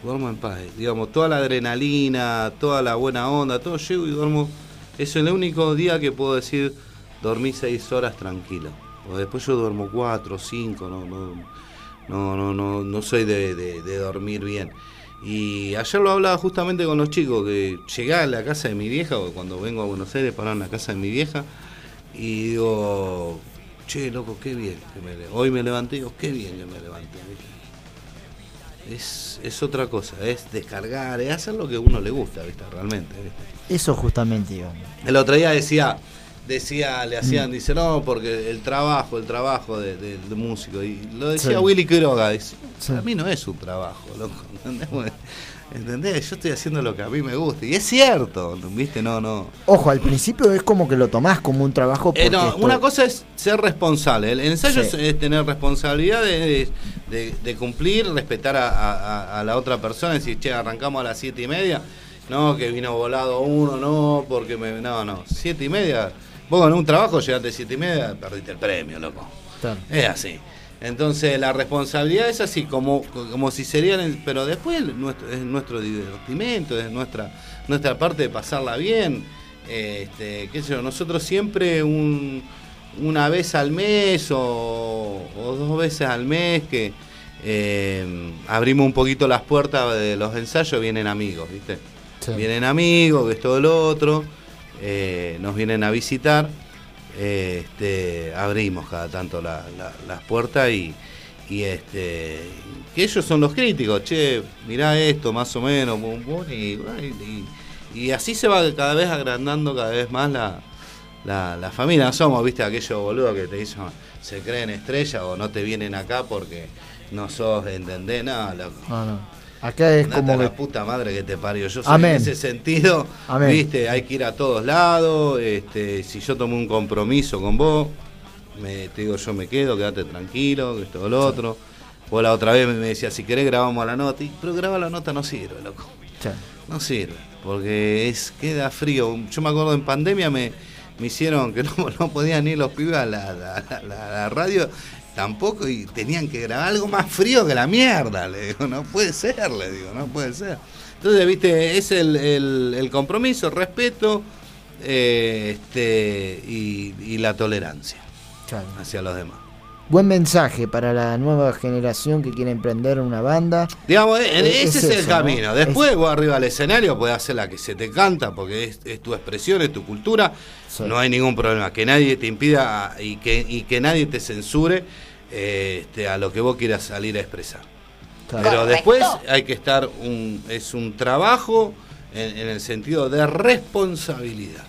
Duermo en paz. Digamos, toda la adrenalina, toda la buena onda, todo llego y duermo. Es el único día que puedo decir dormí seis horas tranquilo. O después yo duermo cuatro, cinco, no, no, no, no, no, soy de, de- dormir bien. Y ayer lo hablaba justamente con los chicos, que llegué a la casa de mi vieja, o cuando vengo a Buenos Aires para en la casa de mi vieja, y digo, che, loco, qué bien que me Hoy me levanté y digo, qué bien que me levanté. ¿viste? Es, es otra cosa, es descargar, es hacer lo que a uno le gusta, ¿viste? Realmente, ¿viste? Eso justamente, digamos. El otro día decía, decía, le hacían, dice, no, porque el trabajo, el trabajo de, de- de músico. Y lo decía Sí. Willy Quiroga, dice, Sí. para mí no es un trabajo, loco. [LAUGHS] ¿entendés? Yo estoy haciendo lo que a mí me gusta. Y es cierto, ¿viste? No, no. Ojo, al principio es como que lo tomás como un trabajo. Eh, no, una cosa es ser responsable. El, ensayo Sí. es, es tener responsabilidad de, de- de cumplir, respetar a, a- a la otra persona. Decir, che, arrancamos a las siete y media. No, que vino volado uno, no, porque me. No, no. Siete y media. Vos en un trabajo llegaste a siete y media, perdiste el premio, loco. Claro. Es así. Entonces la responsabilidad es así, como, como si serían, pero después nuestro, es nuestro divertimento, es nuestra, nuestra parte de pasarla bien. Este, qué sé yo, nosotros siempre un, una vez al mes o, o dos veces al mes que eh, abrimos un poquito las puertas de los ensayos, vienen amigos, ¿viste? Sí. Vienen amigos, que es todo lo otro, eh, nos vienen a visitar este, abrimos cada tanto la- la- las puertas y, este que ellos son los críticos, che, mirá esto más o menos, y, así se va cada vez agrandando cada vez más la, familia. Somos, viste, aquellos boludos que te dicen, se creen estrella o no te vienen acá porque no sos, ¿entendés? No. Acá es Andate como a la que. puta madre que te parió. Yo soy Amén. en ese sentido, Amén. viste, hay que ir a todos lados. Este, si yo tomo un compromiso con vos, me, te digo yo me quedo, quédate tranquilo, que esto o lo otro. Vos la otra vez me decía, si querés grabamos la nota, y, pero grabar la nota no sirve, loco. No sirve, porque es queda frío. Yo me acuerdo en pandemia me, me hicieron que [LAUGHS] no, no podían ir los pibes a la, la- la- la- la radio tampoco y tenían que grabar algo más frío que la mierda. Le digo, no puede ser, le digo, no puede ser. Entonces, viste, es el, el- el compromiso, el respeto eh, este, y, y la tolerancia claro. hacia los demás. Buen mensaje para la nueva generación que quiere emprender una banda. Digamos, e- Eh, ese es es, el eso, ¿no? camino. Después vos arriba al escenario podés hacer la que se te canta, porque es, es tu expresión, es tu cultura. Sí. No hay ningún problema. Que nadie te impida y que, y que nadie te censure eh, este, a lo que vos quieras salir a expresar. Claro. Pero después hay que estar, un, es un trabajo en, en el sentido de responsabilidad.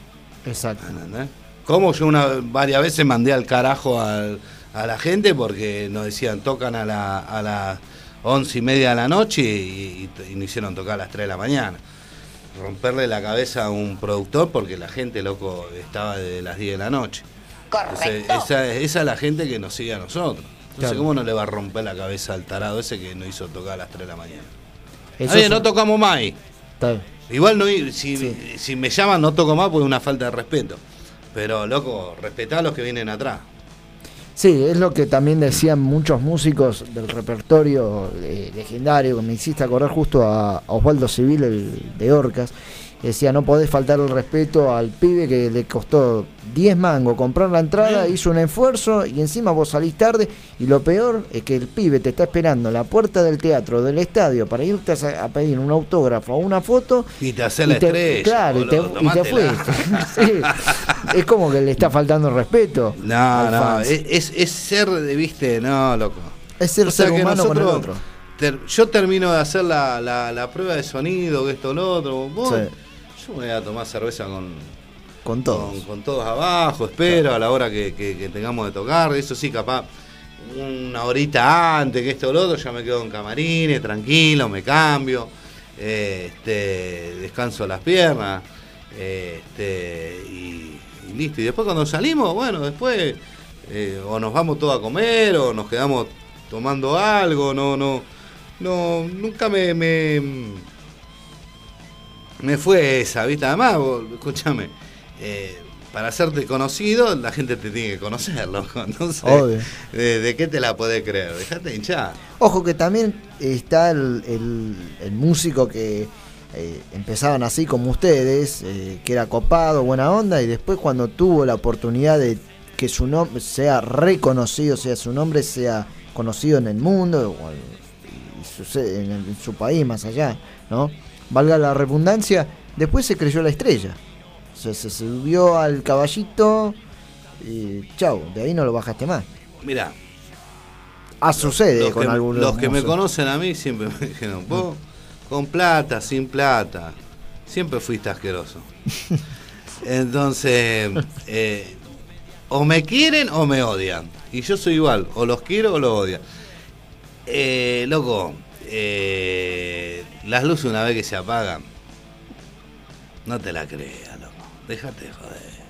Exacto. ¿entendés? Como yo una, varias veces mandé al carajo al- a la gente porque nos decían tocan a, la, a las once y media de la noche y, y, y nos hicieron tocar a las 3 de la mañana. Romperle la cabeza a un productor porque la gente, loco, estaba desde las 10 de la noche. Entonces, esa, esa es la gente que nos sigue a nosotros. Entonces, Claro. ¿cómo no le va a romper la cabeza al tarado ese que nos hizo tocar a las 3 de la mañana? Eso Oye, es- no tocamos más ahí. está bien. Igual no, si, Sí. si me llaman no toco más porque es una falta de respeto. Pero, loco, respetá a los que vienen atrás. Sí, es lo que también decían muchos músicos del repertorio eh, legendario, que me hiciste acordar justo a, a Osvaldo Civil, el de Orcas. Decía, no podés faltar el respeto al pibe que le costó 10 mangos comprar la entrada, hizo un esfuerzo y encima vos salís tarde. Y lo peor es que el pibe te está esperando en la puerta del teatro, del estadio, para irte a, a pedir un autógrafo o una foto. Y te hace la te- estrella. Claro, y te, y te fuiste. [LAUGHS] Sí. Es como que le está faltando el respeto. No, no, es, es- ser, viste, no, loco. Es ser O sea ser humano con el nosotros- otro. yo termino de hacer la, la- la prueba de sonido, que esto, lo otro. Vos, Sí. Yo voy a tomar cerveza con, Con todos. con, con todos abajo, espero a la hora que, que- que tengamos de tocar. Eso sí, capaz una horita antes que esto o lo otro, ya me quedo en camarines, tranquilo, me cambio, eh, este, descanso las piernas, eh, este, y, y listo. Y después cuando salimos, bueno, después eh, o nos vamos todos a comer o nos quedamos tomando algo, no, no, no, nunca me, me, me fue esa, ¿viste? Además, vos, escúchame, eh, para hacerte conocido, la gente te tiene que conocer, loco. Entonces, [LAUGHS] Obvio. ¿de, de qué te la podés creer? Dejate hinchar. Ojo que también está el, el- el músico que eh, empezaban así como ustedes, eh, que era copado, buena onda, y después cuando tuvo la oportunidad de que su nombre sea reconocido, sea su nombre sea conocido en el mundo, o en- y sucede en, el- en su país más allá, ¿no? Valga la redundancia, después se creyó la estrella. Se, se subió al caballito y chau, de ahí no lo bajaste más. Mira, Ah, sucede los con que, algunos los que me conocen a mí siempre me [LAUGHS] dijeron, vos, con plata, sin plata, siempre fuiste asqueroso. [LAUGHS] Entonces, eh, o me quieren o me odian. Y yo soy igual, o los quiero o los odian. Eh, loco, eh, las luces una vez que se apagan, no te la creas, loco. Déjate de joder.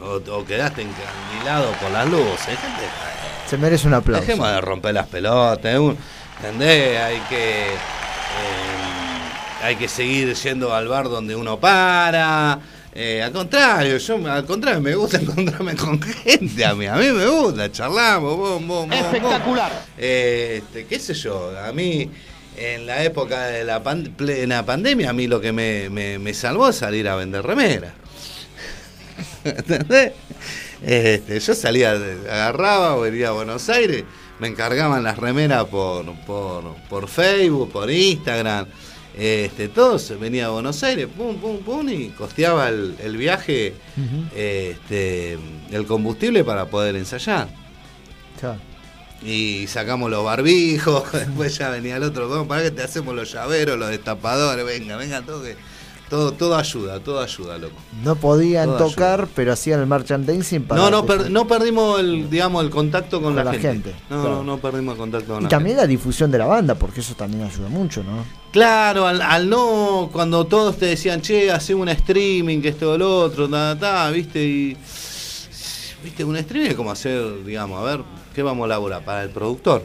O, o quedaste encandilado por las luces, déjate de joder. Se merece un aplauso. Dejemos de romper las pelotas, ¿entendés? Hay que eh, hay que seguir yendo al bar donde uno para. Eh, al contrario, yo al contrario me gusta [LAUGHS] encontrarme con gente a mí, a mí me gusta, charlamos, bom, bom, bom, Espectacular. bom. Eh, este, qué sé yo, a mí en la época de la pan- plena pandemia a mí lo que me, me- me salvó es salir a vender remeras. [LAUGHS] ¿Entendés? Este, yo salía, agarraba, venía a Buenos Aires, me encargaban las remeras por, por, por Facebook, por Instagram. Este, todo se venía a Buenos Aires, pum, pum, pum, y costeaba el, el viaje, este, el combustible para poder ensayar. Chao. Y sacamos los barbijos, [LAUGHS] después ya venía el otro, vamos, para que te hacemos los llaveros, los destapadores, venga, venga, todo que. Todo, todo ayuda, todo ayuda, loco. No podían tocar, pero hacían el merchandising para. No, no, per- no perdimos el, digamos, el contacto con, Con la, la gente. gente, No, claro. no, no perdimos el contacto con Y la también gente. la difusión de la banda, porque eso también ayuda mucho, ¿no? Claro, al, al no, cuando todos te decían, che, hace un streaming, que esto o lo otro, ta, ta, ta, viste, y. Viste, un streaming es como hacer, digamos, a ver, ¿qué vamos a laburar? Para el productor.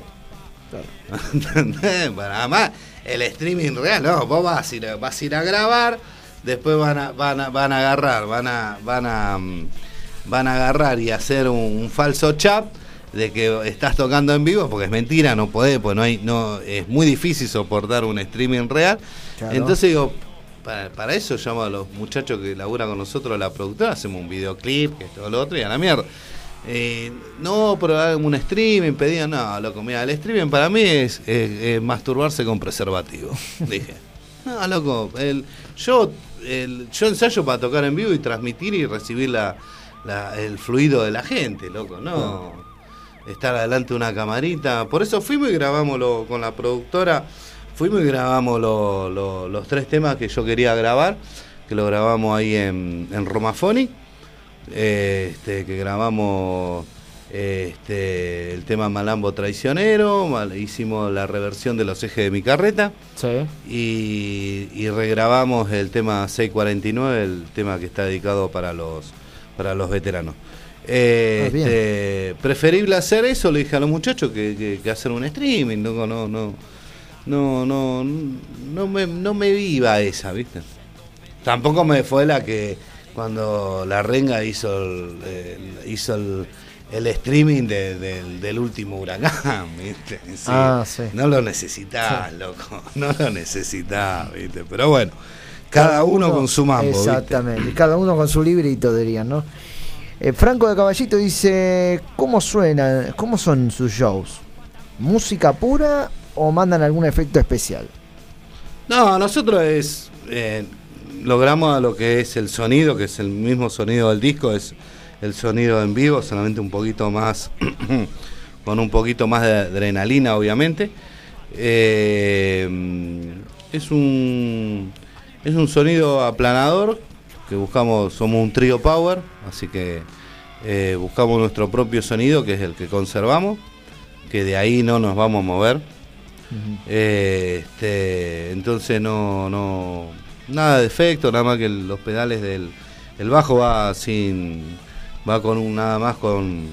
[LAUGHS] ¿Entendés? Para además, el streaming real, no, vos vas a ir, vas a, ir a grabar, después van a, van a, van a agarrar, van a, van a, mm, van a agarrar y hacer un, un falso chat de que estás tocando en vivo, porque es mentira, no podés, pues no hay, no, es muy difícil soportar un streaming real. Claro. Entonces digo, para, para eso llamo a los muchachos que laburan con nosotros la productora, hacemos un videoclip, que esto lo otro, y a la mierda. Eh, no, pero hagan un streaming, pedían, no, loco, mira, el streaming para mí es, es masturbarse con preservativo. [LAUGHS] Dije, no, loco, el, yo, el, yo ensayo para tocar en vivo y transmitir y recibir la, la- el fluido de la gente, loco, no estar adelante de una camarita. Por eso fuimos y grabamos lo- con la productora, fuimos y grabamos lo- lo- los tres temas que yo quería grabar, que lo grabamos ahí en, en Romafonic eh, este, que grabamos este, el tema Malambo Traicionero, mal- hicimos la reversión de los ejes de mi carreta Sí. y, y regrabamos el tema 649, el tema que está dedicado para los, para los veteranos. Eh, Ah, este, preferible hacer eso, le dije a los muchachos, que, que- que hacer un streaming, no, no, no, no, no, no me, no me viva esa, ¿viste? Tampoco me fue la que cuando la renga hizo el, el- hizo el, el streaming de- del- del último huracán, [LAUGHS] ¿viste? Sí. Ah, sí. No lo necesitas, loco. [LAUGHS] No lo necesitas, ¿viste? Pero bueno, cada uno con su mambo, ¿viste? Exactamente. Cada uno con su librito, dirían, ¿no? Eh, Franco de Caballito dice: ¿Cómo suenan? ¿Cómo son sus shows? ¿Música pura o mandan algún efecto especial? No, nosotros es eh, logramos a lo que es el sonido, que es el mismo sonido del disco, es el sonido en vivo, solamente un poquito más, [CLEARS THROAT] con un poquito más de adrenalina, obviamente. Eh, es un es un sonido aplanador que buscamos, somos un trío power, así que eh, buscamos nuestro propio sonido, que es el que conservamos, que de ahí no nos vamos a mover. Eh, este, entonces no, no, nada de efecto, nada más que los pedales del el bajo va sin, va con un, nada más con,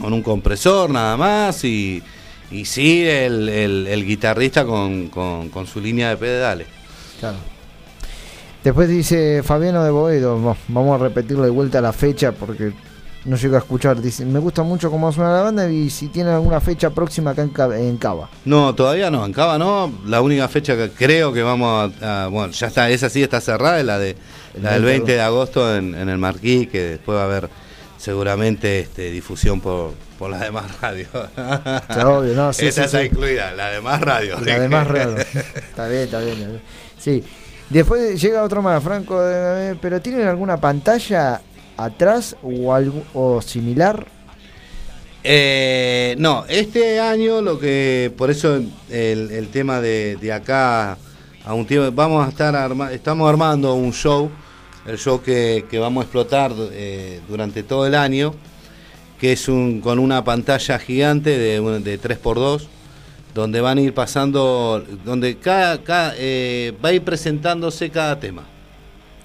con un compresor nada más y, y sí el, el- guitarrista con, con- su línea de pedales. Claro. Después dice Fabiano de Boedo, va- vamos a repetirlo de vuelta la fecha porque no llego a escuchar. Dice, me gusta mucho cómo suena la banda y si tiene alguna fecha próxima acá en, Ca- en Cava. No, todavía no, en Cava no. La única fecha que creo que vamos a, a- bueno, ya está, esa sí está cerrada, es la de El la del 20 20 de agosto en, en el Marquí, que después va a haber seguramente este, difusión por, por las demás [LAUGHS] radios. obvio, no, sí, esa sí, está sí. incluida, la demás radios. La de más raro. Está bien, está bien, está bien. Sí. Después llega otro más, Franco, pero ¿tienen alguna pantalla atrás o algo o similar? Eh, no, este año lo que, por eso el, tema de, de acá a un tiempo, vamos a estar, arma- estamos armando un show, el show que, que vamos a explotar eh, durante todo el año, que es un con una pantalla gigante de, de 3x2, donde van a ir pasando, donde cada, cada, eh, va a ir presentándose cada tema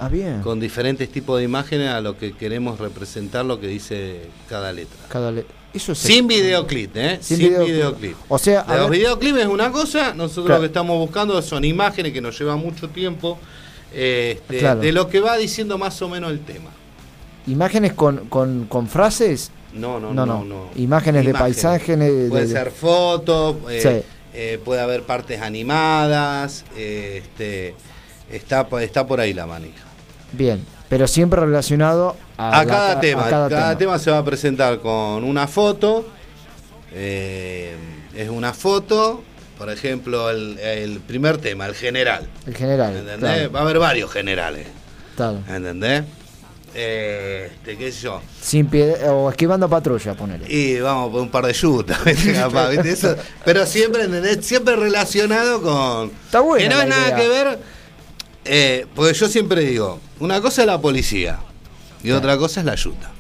Ah, bien. con diferentes tipos de imágenes a lo que queremos representar lo que dice cada letra. Cada le- Eso es Sin videoclip, ¿eh? Sin Sin, videoclip. videoclip. O sea, a los ver- videoclips es una cosa, nosotros Claro. lo que estamos buscando son imágenes que nos llevan mucho tiempo, eh, este, Claro. de lo que va diciendo más o menos el tema. imágenes con, con, con frases. No, no, No, no. no. no. Imágenes de paisajes, de- Puede ser fotos, eh, Sí. eh, puede haber partes animadas, eh, este, está, está por ahí la manija. Bien, pero siempre relacionado a, A la- cada tema, a cada, cada tema. se va a presentar con una foto. eh, es una foto, por ejemplo, el, el primer tema, el general. El general. ¿Entendés? claro, Va a haber varios generales. claro. ¿Entendés? Eh, este, qué sé yo. Sin pie o esquivando patrulla, ponele. Y vamos por un par de yutas, [LAUGHS] pero siempre, ¿entendés? Siempre relacionado con. Está buena Que no es nada idea. que ver. Eh, porque yo siempre digo, una cosa es la policía y otra cosa es la yuta.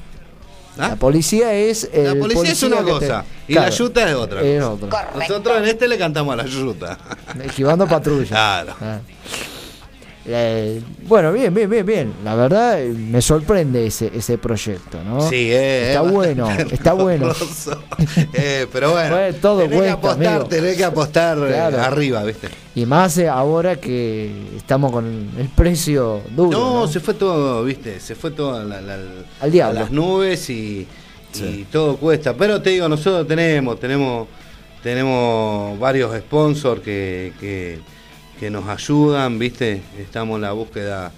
¿Ah? La policía es. El La policía es una te- cosa y claro, la yuta es otra. es cosa. otra. Nosotros en este le cantamos a la yuta. Esquivando patrulla. Claro. Ah. Eh, bueno, bien, bien, bien, bien. La verdad eh, me sorprende ese, ese proyecto, ¿no? Sí, eh, Está es bueno, [LAUGHS] está bueno. Eh, pero bueno, Bueno, todo tenés cuesta, que apostar, amigo. tenés que apostar eh, Claro. arriba, ¿viste? Y más eh, ahora que estamos con el precio duro. No, ¿no? se fue todo, ¿viste? Se fue todo a, la- la- Al diablo. a las nubes y, y todo cuesta. Pero te digo, nosotros tenemos, tenemos, tenemos varios sponsors que, que, que nos ayudan, ¿viste? Estamos en la búsqueda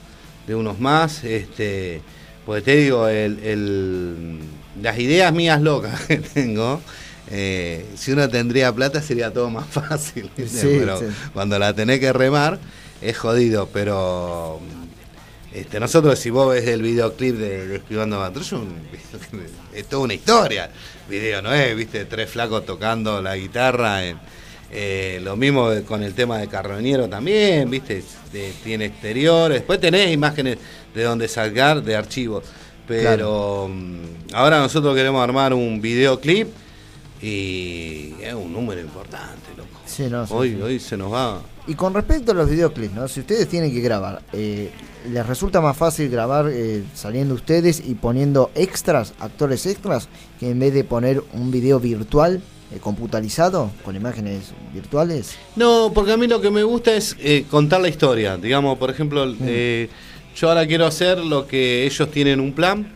de unos más. Este, pues te digo, el, el- las ideas mías locas [LAUGHS] que tengo. eh, si uno tendría plata sería todo más [LAUGHS] fácil. Sí, pero sí. cuando la tenés que remar es jodido, pero este, nosotros si vos ves el videoclip de, Esquivando Patrulla, [LAUGHS] es toda una historia. Video, ¿no es? Viste, tres flacos tocando la guitarra. en- eh, lo mismo con el tema de Carroñero también, viste, de- tiene exteriores. Después tenés imágenes de donde sacar de archivos. Pero mm, ahora nosotros queremos armar un videoclip y es un número importante, loco. Sí, no, sí, hoy, sí. hoy se nos va. Y con respecto a los videoclips, ¿no? Si ustedes tienen que grabar, eh, ¿les resulta más fácil grabar eh, saliendo ustedes y poniendo extras, actores extras, que en vez de poner un video virtual, eh, computarizado, con imágenes virtuales? No, porque a mí lo que me gusta es eh, contar la historia. Digamos, por ejemplo, eh, yo ahora quiero hacer lo que ellos tienen un plan.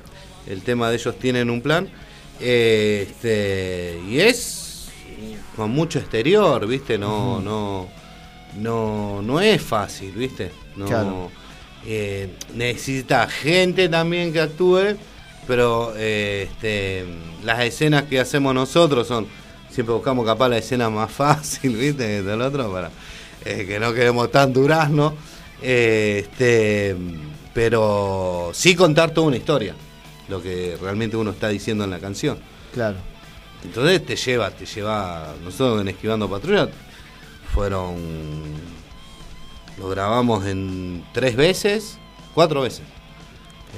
El tema de ellos tienen un plan. eh, este, y es con mucho exterior, ¿viste? No, no, no, no es fácil, ¿viste? No, Claro. necesita gente también que actúe, pero este, las escenas que hacemos nosotros son, siempre buscamos capaz la escena más [LAUGHS] fácil, ¿viste? Que del otro, para eh, que no quedemos tan duraznos. Eh, este, pero sí contar toda una historia, lo que realmente uno está diciendo en la canción. Claro. Entonces te lleva, te lleva. Nosotros en Esquivando Patrulla fueron. Lo grabamos en tres veces, cuatro veces.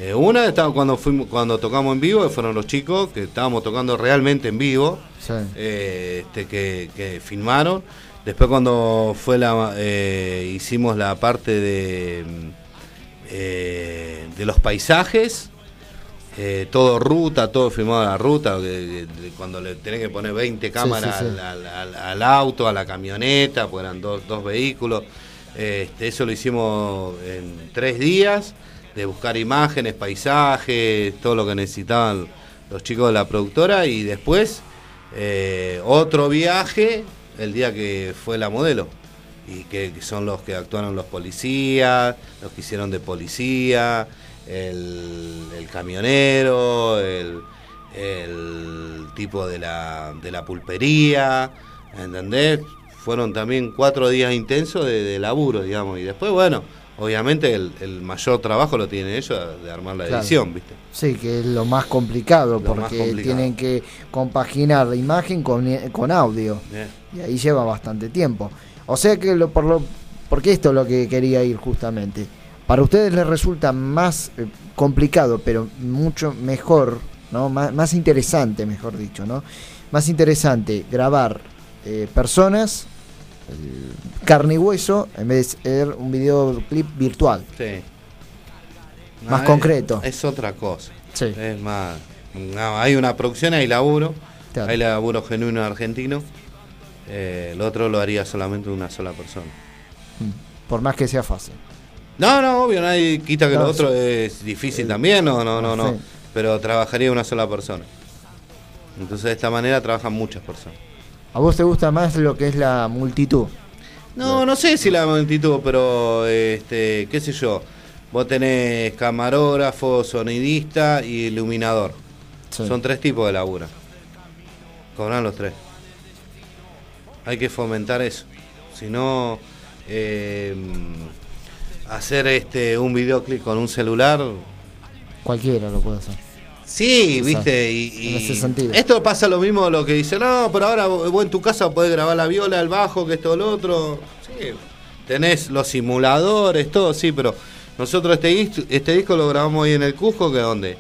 Eh, una estaba cuando fuimos, cuando tocamos en vivo, que fueron los chicos que estábamos tocando realmente en vivo, Sí. eh, este, que, que filmaron. Después cuando fue la eh, hicimos la parte de mm, de los paisajes, todo ruta, todo filmado a la ruta, cuando le tenés que poner 20 cámaras sí, sí. Al, al- al- al auto, a la camioneta, pues eran dos, dos vehículos. Este, eso lo hicimos en tres días, de buscar imágenes, paisajes, todo lo que necesitaban los chicos de la productora. Y después eh, otro viaje el día que fue la modelo. Y que, son los que actuaron los policías, los que hicieron de policía, el, camionero, el, el tipo de la, de la pulpería, ¿entendés? Fueron también cuatro días intensos de, de laburo, digamos, y después, bueno, obviamente el, el mayor trabajo lo tienen ellos de armar la Claro. edición, ¿viste? Sí, que es lo más complicado, Lo porque más complicado. tienen que compaginar la imagen con, con audio. Y ahí lleva bastante tiempo. O sea que lo, por lo, porque esto es lo que quería ir justamente. Para ustedes les resulta más eh, complicado, pero mucho mejor, ¿no? Más, más interesante, mejor dicho, ¿no? Más interesante grabar eh, personas, carne y hueso, en vez de ser un videoclip virtual. Sí. Más es- concreto. Es, otra cosa. Sí. Es más. no, hay una producción, hay laburo. Claro. Hay laburo genuino argentino. Eh, el otro lo haría solamente una sola persona. Mm. Por más que sea fácil. No, no, obvio, nadie quita que No, lo otro es difícil también, no, no, no, no. Sí. Pero trabajaría una sola persona. Entonces de esta manera trabajan muchas personas. ¿A vos te gusta más lo que es la multitud? No, no sé si la multitud, pero este, qué sé yo. Vos tenés camarógrafo, sonidista y iluminador. Sí. Son tres tipos de labura. Cobran los tres. Hay que fomentar eso. Si no, eh, hacer este un videoclip con un celular. Cualquiera lo puede hacer. Sí, viste, y, En ese sentido. esto pasa lo mismo lo que dice, no, pero ahora vos en tu casa podés grabar la viola, el bajo, que esto, lo otro. Sí, tenés los simuladores, todo, sí, pero nosotros este, este disco lo grabamos ahí en el Cusco, que donde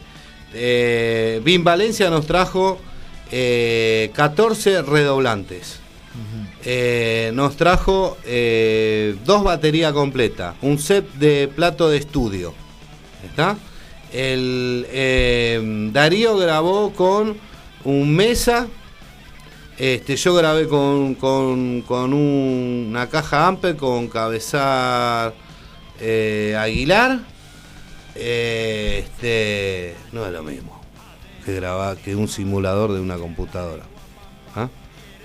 eh, Valencia nos trajo eh, 14 redoblantes. Eh, nos trajo eh, dos baterías completas, un set de plato de estudio. ¿Está? El, eh, Darío grabó con un mesa. Este, yo grabé con, con, con un- una caja Amper con cabezal eh, Aguilar. Este, no es lo mismo que grabar que un simulador de una computadora. ¿Ah?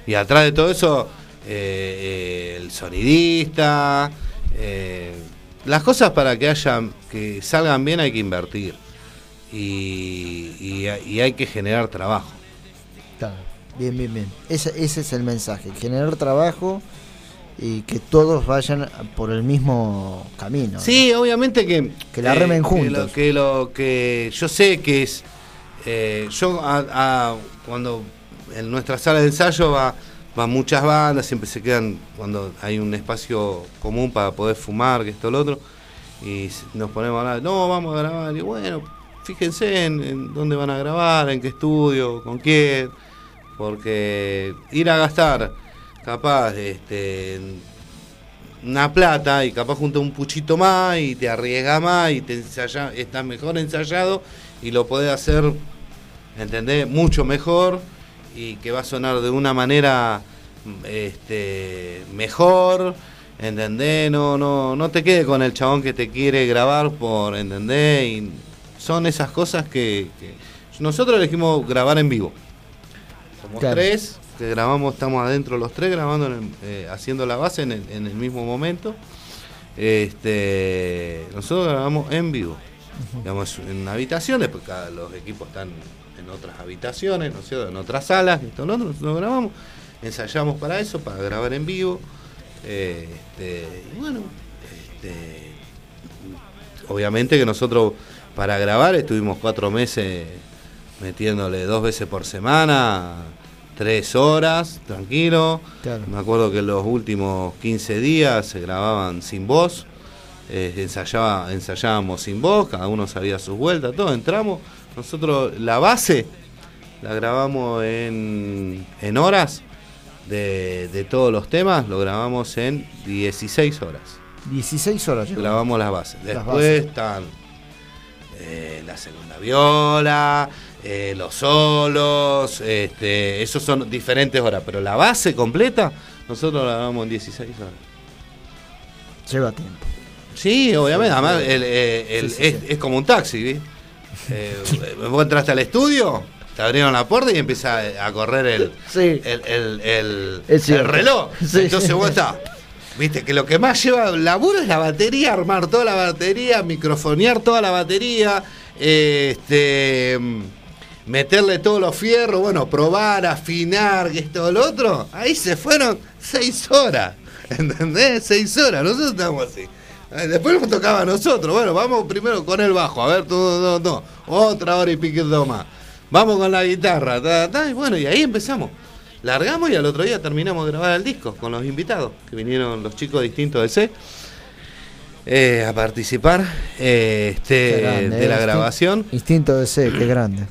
Y atrás de todo eso, eh, el sonidista. Eh, las cosas para que haya, que salgan bien hay que invertir. Y, y- y hay que generar trabajo. Claro. Bien, bien, bien. Ese, ese es el mensaje. Generar trabajo y que todos vayan por el mismo camino. ¿no? Sí, obviamente que. Que la remen que juntos. lo- Que lo que yo sé que es. eh, yo, a- a- cuando en nuestra sala de ensayo va, van muchas bandas, siempre se quedan cuando hay un espacio común para poder fumar, que esto, lo otro. Y nos ponemos a hablar, no, vamos a grabar. Y bueno, fíjense en, en dónde van a grabar, en qué estudio, con quién. Porque ir a gastar, capaz, este, una plata y capaz junta un puchito más y te arriesga más y te ensaya, estás mejor ensayado y lo podés hacer, ¿entendés? Mucho mejor y que va a sonar de una manera este, mejor, ¿entendés? No, no, no te quedes con el chabón que te quiere grabar por, ¿entendés? Y son esas cosas que, que- nosotros elegimos grabar en vivo. Somos Claro. tres, que grabamos, estamos adentro los tres grabando, en el- eh, haciendo la base en el, en el mismo momento. Este, nosotros grabamos en vivo. Digamos, en una habitación, después cada, los equipos están en otras habitaciones, ¿no es cierto? En otras salas, esto, lo otro, nosotros grabamos, ensayamos para eso, para grabar en vivo. Eh, este, y bueno, este, obviamente que nosotros para grabar estuvimos cuatro meses metiéndole dos veces por semana, tres horas, tranquilo. Claro. Me acuerdo que los últimos 15 días se grababan sin voz, eh, ensayaba, ensayábamos sin voz, cada uno sabía sus vueltas, todo, entramos. Nosotros la base la grabamos en, en horas de, de todos los temas, lo grabamos en 16 horas. 16 horas. yo. Grabamos las bases. Las Después bases. están eh, la segunda viola, eh, los solos, este, esos son diferentes horas, pero la base completa nosotros la grabamos en 16 horas. Lleva tiempo. Sí, obviamente. Además, el- eh, el- Sí, sí, es, sí. es como un taxi, ¿viste? Eh, vos entraste al estudio, te abrieron la puerta y empieza a correr el, Sí. el, el, el- reloj. Sí. Entonces vos estás. Viste que lo que más lleva laburo es la batería, armar toda la batería, microfonear toda la batería, eh, este meterle todos los fierros, bueno, probar, afinar, que esto, lo otro. Ahí se fueron seis horas. [LAUGHS] ¿Entendés? Seis horas. Nosotros estamos así. Eh, Después nos tocaba a nosotros. Bueno, vamos primero con el bajo. A ver, todo, todo, todo. Otra hora y piquito más. Vamos con la guitarra. ta, ta, y bueno, y ahí empezamos. Largamos y al otro día terminamos de grabar el disco con los invitados, que vinieron los chicos distintos de C eh, a participar eh, este, grande, de eh, la instin- grabación. Instinto de ser, qué grande.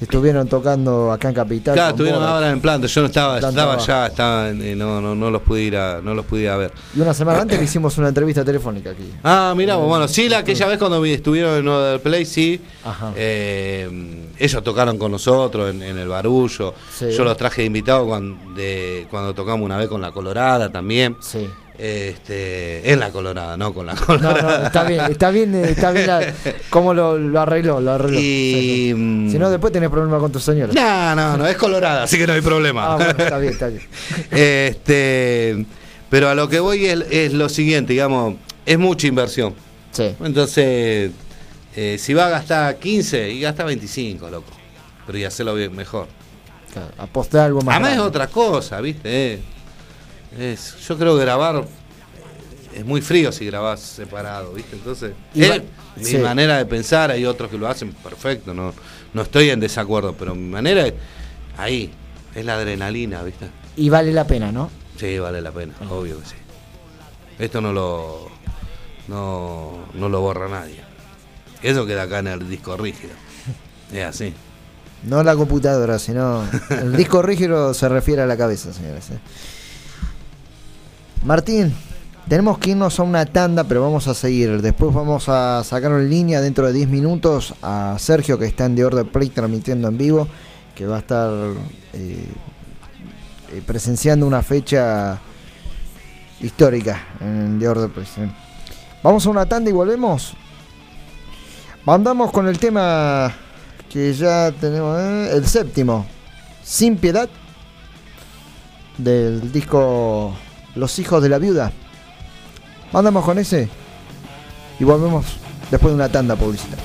Estuvieron tocando acá en Capital. Claro, estuvieron ahora en planta, yo no estaba, estaba allá, estaba en- eh, no, no, no los pude ir a, no los ver. Y una semana antes le [COUGHS] hicimos una entrevista telefónica aquí. Ah, mira, bueno, sí, la, aquella vez cuando vi- estuvieron en Other Play, sí. Ajá. Eh, ellos tocaron con nosotros en, en el barullo. Sí. Yo los traje de invitados cuando, de, cuando tocamos una vez con la Colorada también. Sí. Este, en la Colorada, no con la No, Colorada. no, está bien, está bien, eh, está bien la- [LAUGHS] cómo lo, lo arregló, lo arregló. Y, Si no, después tenés problemas con tu señora. No, no, no, es Colorada, así que no hay problema. Ah, bueno, está bien, está bien. [LAUGHS] este, pero a lo que voy es, es lo siguiente, digamos, es mucha inversión. Sí. Entonces, eh, si va a gastar 15 y gasta 25, loco. Pero y hacerlo bien, mejor. Claro, apostar algo más. Además es grande. otra cosa, ¿viste? Eh, es, yo creo que grabar es muy frío si grabás separado, ¿viste? Entonces, Y es va- mi sí. manera de pensar, hay otros que lo hacen perfecto, no, no estoy en desacuerdo, pero mi manera es ahí, es la adrenalina, ¿viste? Y vale la pena, ¿no? Sí, vale la pena, obvio que sí. Esto no lo no, no lo borra nadie. Eso queda acá en el disco rígido. [LAUGHS] Es así. No la computadora, sino. El disco rígido se refiere a la cabeza, señores. ¿eh? Martín, tenemos que irnos a una tanda, pero vamos a seguir. Después vamos a sacar en línea dentro de 10 minutos a Sergio, que está en The Order Play transmitiendo en vivo, que va a estar eh, eh, presenciando una fecha histórica en The Order Play. Vamos a una tanda y volvemos. Andamos con el tema que ya tenemos, ¿eh? el séptimo, Sin Piedad, del disco Los Hijos de la Viuda. Andamos con ese y volvemos después de una tanda publicitaria.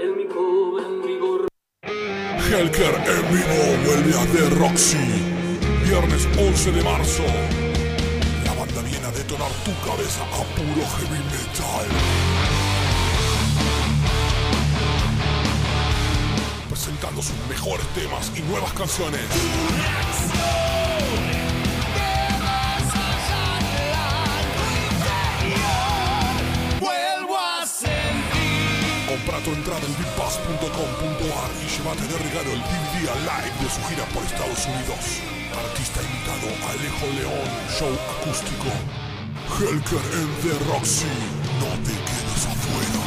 Helker en vivo vuelve a The Roxy. Viernes 11 de marzo. La banda viene a detonar tu cabeza a puro heavy metal. Presentando sus mejores temas y nuevas canciones. Entrada en bigpass.com.ar y llévate de regalo el DVD a live de su gira por Estados Unidos. Artista invitado Alejo León, show acústico. Helker en The Roxy. No te quedes afuera.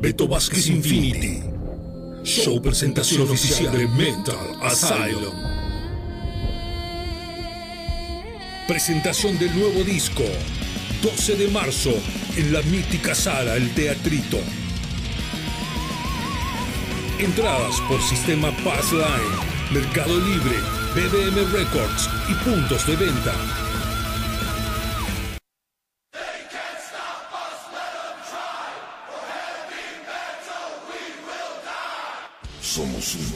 Beto Vázquez Infinity. Show presentación oficial de Mental Asylum. Presentación del nuevo disco. 12 de marzo en la mítica sala El Teatrito. Entradas por sistema Passline, Mercado Libre, BDM Records y puntos de venta.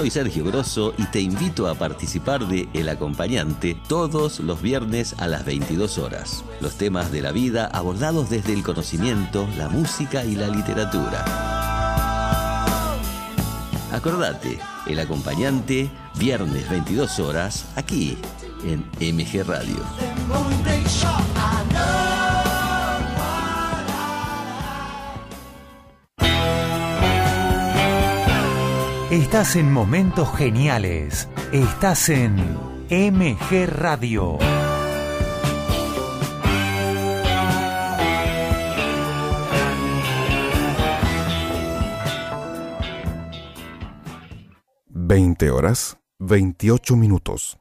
Soy Sergio Grosso y te invito a participar de El Acompañante todos los viernes a las 22 horas. Los temas de la vida abordados desde el conocimiento, la música y la literatura. Acordate, El Acompañante, viernes 22 horas, aquí en MG Radio. Estás en momentos geniales. Estás en MG Radio. Veinte horas, 28 minutos.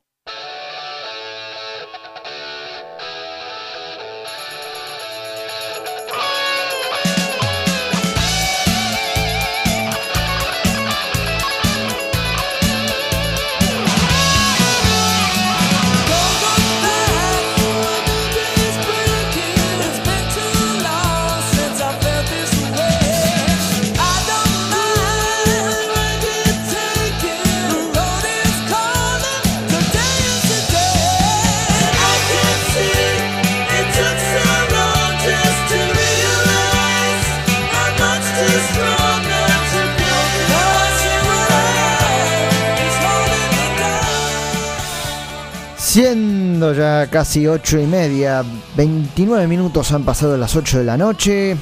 Siendo ya casi ocho y media, 29 minutos han pasado las 8 de la noche.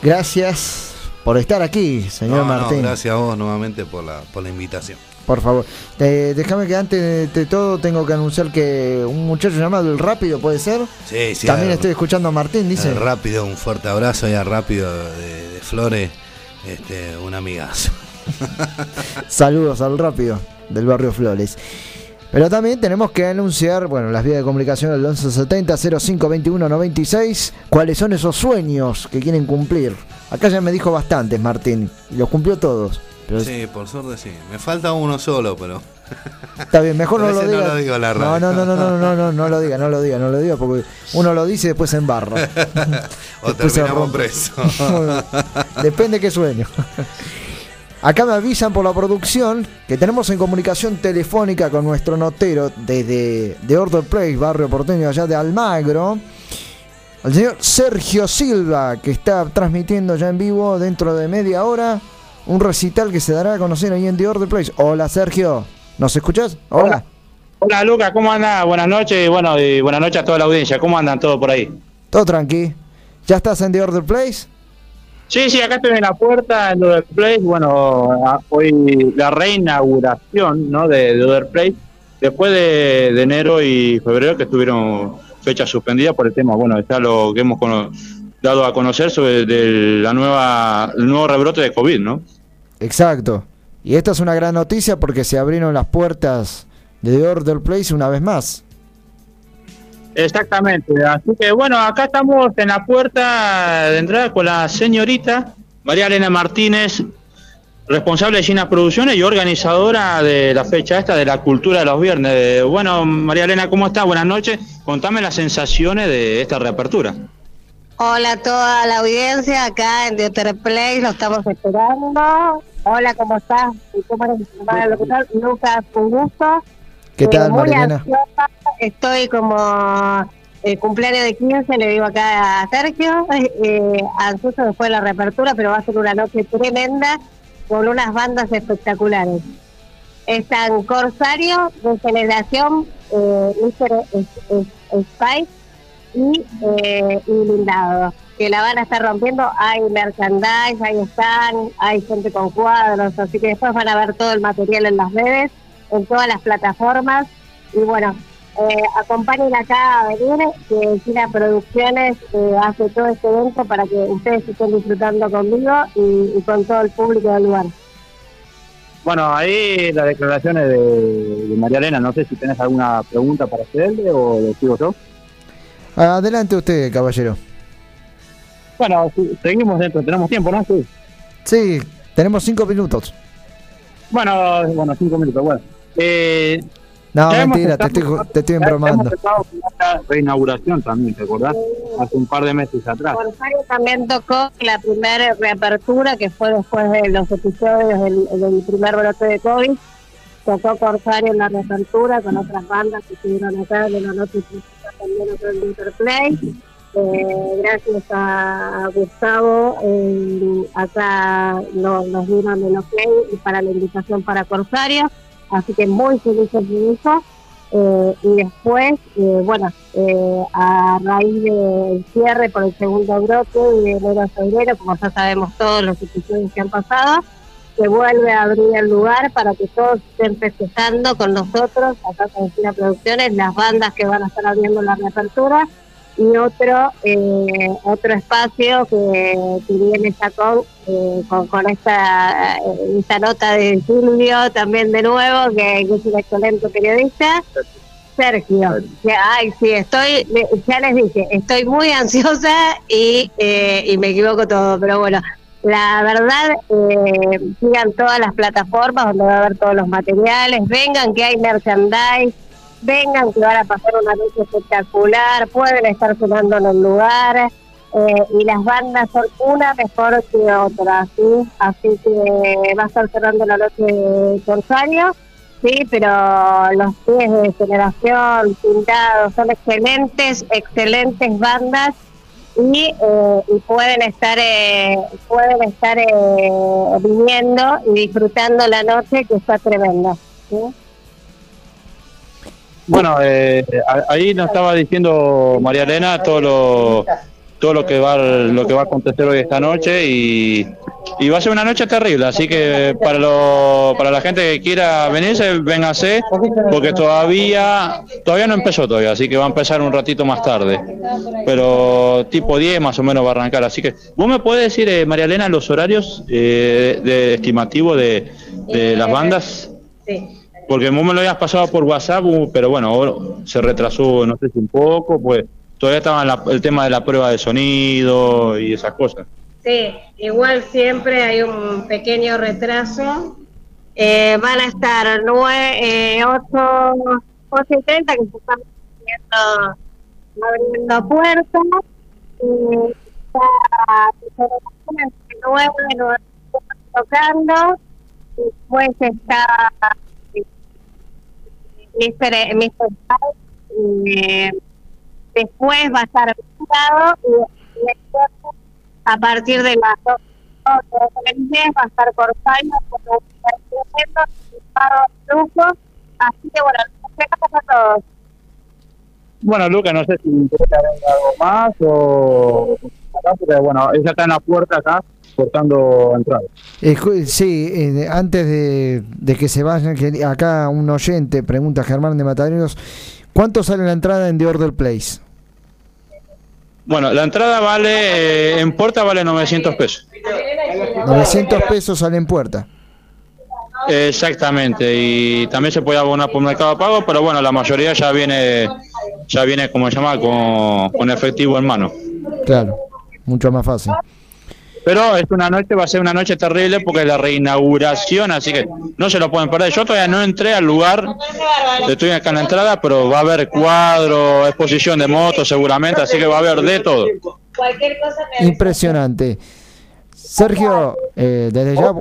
Gracias por estar aquí, señor No, no, Martín. gracias a vos nuevamente por la, por la invitación. Por favor, Eh, déjame que antes de, todo tengo que anunciar que un muchacho llamado El Rápido, ¿puede ser? Sí, sí. También estoy escuchando a Martín, dice. a Rápido, un fuerte abrazo y a Rápido de, de Flores, este, un amigazo. [LAUGHS] Saludos al Rápido del barrio Flores. Pero también tenemos que anunciar, bueno, las vías de comunicación del 1170 0521 96, cuáles son esos sueños que quieren cumplir. Acá ya me dijo bastantes, Martín, y los cumplió todos. Pero Sí, por suerte sí. Me falta uno solo, pero. [LAUGHS] está bien, mejor no lo diga. no lo digo la no, no, no, no, no, no, no, no lo diga, no lo diga, no lo diga, porque uno lo dice y después se embarra. [LAUGHS] [LAUGHS] o Después se terminamos rompe. presos. Depende qué sueño. Acá me avisan por la producción que tenemos en comunicación telefónica con nuestro notero desde de Order Place, barrio porteño allá de Almagro, al señor Sergio Silva, que está transmitiendo ya en vivo dentro de media hora un recital que se dará a conocer ahí en The Order Place. Hola Sergio, ¿nos escuchás? Hola. Hola Lucas, ¿cómo anda? Buenas noches, bueno, y buenas noches a toda la audiencia. ¿Cómo andan todos por ahí? Todo tranqui. ¿Ya estás en The Order Place? Sí, sí, acá estoy en la puerta en Other Place. Bueno, a- hoy la reinauguración ¿no? de, de Other Place, después de, enero y febrero que estuvieron fechas suspendidas por el tema, bueno, está lo que hemos dado a conocer sobre de la nueva, el nuevo rebrote de COVID, ¿no? Exacto. Y esta es una gran noticia porque se abrieron las puertas de The Order Place una vez más. Exactamente, así que bueno, acá estamos en la puerta de entrada con la señorita María Elena Martínez, responsable de Gina Producciones y organizadora de la fecha esta de la cultura de los viernes. Bueno, María Elena, ¿cómo estás? Buenas noches. Contame las sensaciones de esta reapertura. Hola a toda la audiencia acá en The Other Place, lo estamos esperando. Hola, ¿cómo estás? ¿Y ¿Cómo eres? Lucas, un gusto. ¿Qué Eh, tal, Marilena? ansiosa, Estoy como el cumpleaños de 15, le digo acá a Sergio, eh, ansioso después de la reapertura, pero va a ser una noche tremenda con unas bandas espectaculares. Están Corsario de Generación eh, Spice y, eh, Blindado, que la van a estar rompiendo. Hay merchandise, ahí están, hay gente con cuadros, así que después van a ver todo el material en las redes, en todas las plataformas. Y bueno, eh, acompañen acá a venir, que China Producciones eh, hace todo este evento para que ustedes estén disfrutando conmigo y, y con todo el público del lugar. Bueno, ahí las declaraciones de, de María Elena, no sé si tenés alguna pregunta para hacerle o lo sigo yo. Adelante usted, caballero. Bueno, seguimos dentro, tenemos tiempo, ¿no? Sí. Sí, tenemos cinco minutos. Bueno, bueno, cinco minutos, bueno. Eh, No, ya mentira, te estoy, te estoy embromando. Una reinauguración también, ¿te acordás? Hace un par de meses atrás. Corsario también tocó la primera reapertura, que fue después de los episodios del, del primer brote de COVID. Tocó Corsario en la reapertura con otras bandas que estuvieron acá de la noche también otro en Interplay. Eh, gracias a Gustavo, eh, acá nos, nos dieron el ok y para la invitación para Corsario, así que muy felices de eso. Eh, y después, eh, bueno, eh, a raíz del cierre por el segundo brote de enero a febrero, como ya sabemos todos los episodios que han pasado, se vuelve a abrir el lugar para que todos estén festejando con nosotros, acá con China Producciones, las bandas que van a estar abriendo la reapertura y otro eh, otro espacio que, que viene con, eh, con, con esta, eh, esta nota de Silvio también de nuevo, que, que es un excelente periodista. Sergio, que, ay, sí, estoy, ya les dije, estoy muy ansiosa y, eh, y me equivoco todo, pero bueno, la verdad, eh, sigan todas las plataformas donde va a haber todos los materiales, vengan que hay merchandise, vengan que van a pasar una noche espectacular, pueden estar sonando en el lugar eh, y las bandas son una mejor que otra, ¿sí? Así que va a estar cerrando la noche Corsario, sí, pero los pies de generación, pintados, son excelentes, excelentes bandas y, eh, y pueden estar eh, pueden estar eh, viniendo y disfrutando la noche que está tremenda. Bueno, eh, ahí nos estaba diciendo María Elena todo lo todo lo que va lo que va a acontecer hoy esta noche y, y va a ser una noche terrible, así que para lo, para la gente que quiera venirse, véngase, porque todavía todavía no empezó todavía, así que va a empezar un ratito más tarde, pero tipo 10 más o menos va a arrancar, así que vos me puedes decir eh, María Elena los horarios eh, de estimativo de, de las bandas Sí. Porque vos me lo habías pasado por WhatsApp, uh, pero bueno, se retrasó, no sé si un poco, pues todavía estaba el tema de la prueba de sonido y esas cosas. Sí, igual siempre hay un pequeño retraso. Eh, van a estar 9, eh, 8, 8 y 30 que se están abriendo, abriendo puertas. Eh, está 9, 9 tocando. Después está eh, Mr. Mr. eh, después va a estar pintado y a partir de las 2 del día va a estar Corsario con un así que bueno gracias a todos Bueno, Luca, no sé si agregar algo más o... porque, bueno, ella está en la puerta acá, cortando entradas. Eh, sí, eh, antes de, de que se vayan, que acá un oyente pregunta Germán de Mataderos, ¿cuánto sale la entrada en The Order Place? Bueno, la entrada vale, eh, en puerta vale 900 pesos. 900 pesos sale en puerta. Exactamente, y también se puede abonar por mercado pago, pero bueno, la mayoría ya viene, ya viene como se llama, con, con efectivo en mano. Claro, mucho más fácil. Pero es una noche, va a ser una noche terrible porque es la reinauguración, así que no se lo pueden perder. Yo todavía no entré al lugar, estoy acá en la entrada, pero va a haber cuadro, exposición de motos seguramente, así que va a haber de todo. cualquier cosa me Impresionante. Sergio, eh, desde ya,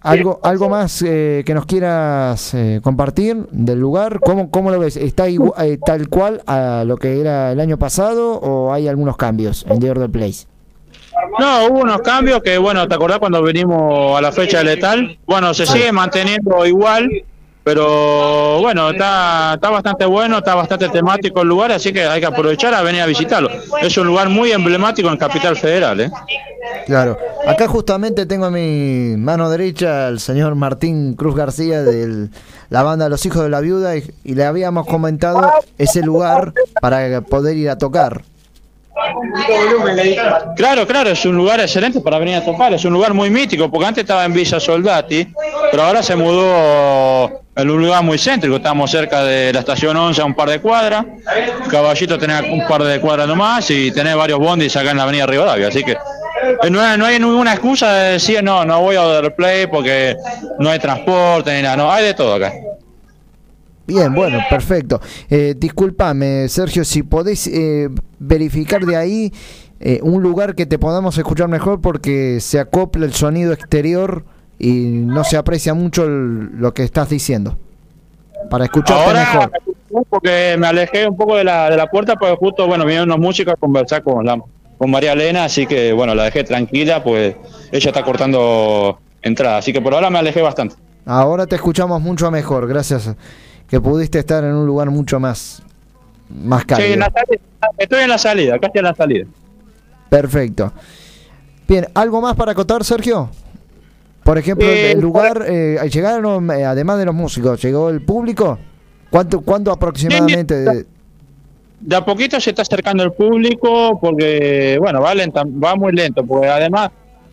¿algo, algo más eh, que nos quieras eh, compartir del lugar? ¿Cómo, cómo lo ves? ¿Está igu- eh, tal cual a lo que era el año pasado o hay algunos cambios en The Order Place? No, hubo unos cambios que, bueno, ¿te acordás cuando venimos a la fecha letal? Bueno, se sigue manteniendo igual, Pero bueno, está, está bastante bueno, está bastante temático el lugar, así que hay que aprovechar a venir a visitarlo. Es un lugar muy emblemático en Capital Federal. ¿eh? Claro. Acá justamente tengo a mi mano derecha al señor Martín Cruz García de la banda Los Hijos de la Viuda y le habíamos comentado ese lugar para poder ir a tocar. Claro, claro, es un lugar excelente para venir a tocar, es un lugar muy mítico, porque antes estaba en Villa Soldati, pero ahora se mudó en un lugar muy céntrico, estamos cerca de la estación 11 a un par de cuadras, Caballito tenés un par de cuadras nomás y tenés varios bondis acá en la avenida Rivadavia, así que eh, no no hay ninguna excusa de decir no, no voy a Other Play porque no hay transporte ni nada, no, hay de todo acá. Bien, bueno, perfecto. Eh, disculpame, Sergio, si podés eh, verificar de ahí eh, un lugar que te podamos escuchar mejor porque se acopla el sonido exterior y no se aprecia mucho el- lo que estás diciendo. Para escucharte Ahora mejor. porque me alejé un poco de la, de la puerta porque justo, bueno, vinieron unos músicos a conversar con, la, con María Elena, así que, bueno, la dejé tranquila, pues ella está cortando entrada, así que por ahora me alejé bastante. Ahora te escuchamos mucho mejor, gracias que pudiste estar en un lugar mucho más, más cálido. en la salida, estoy en la salida, casi en la salida. Perfecto. Bien, ¿algo más para acotar, Sergio? Por ejemplo, Eh, el lugar, eh, llegaron, eh, además de los músicos, ¿llegó el público? ¿Cuánto, cuánto aproximadamente? de- De a poquito se está acercando el público porque, bueno, va, lenta, va muy lento, porque además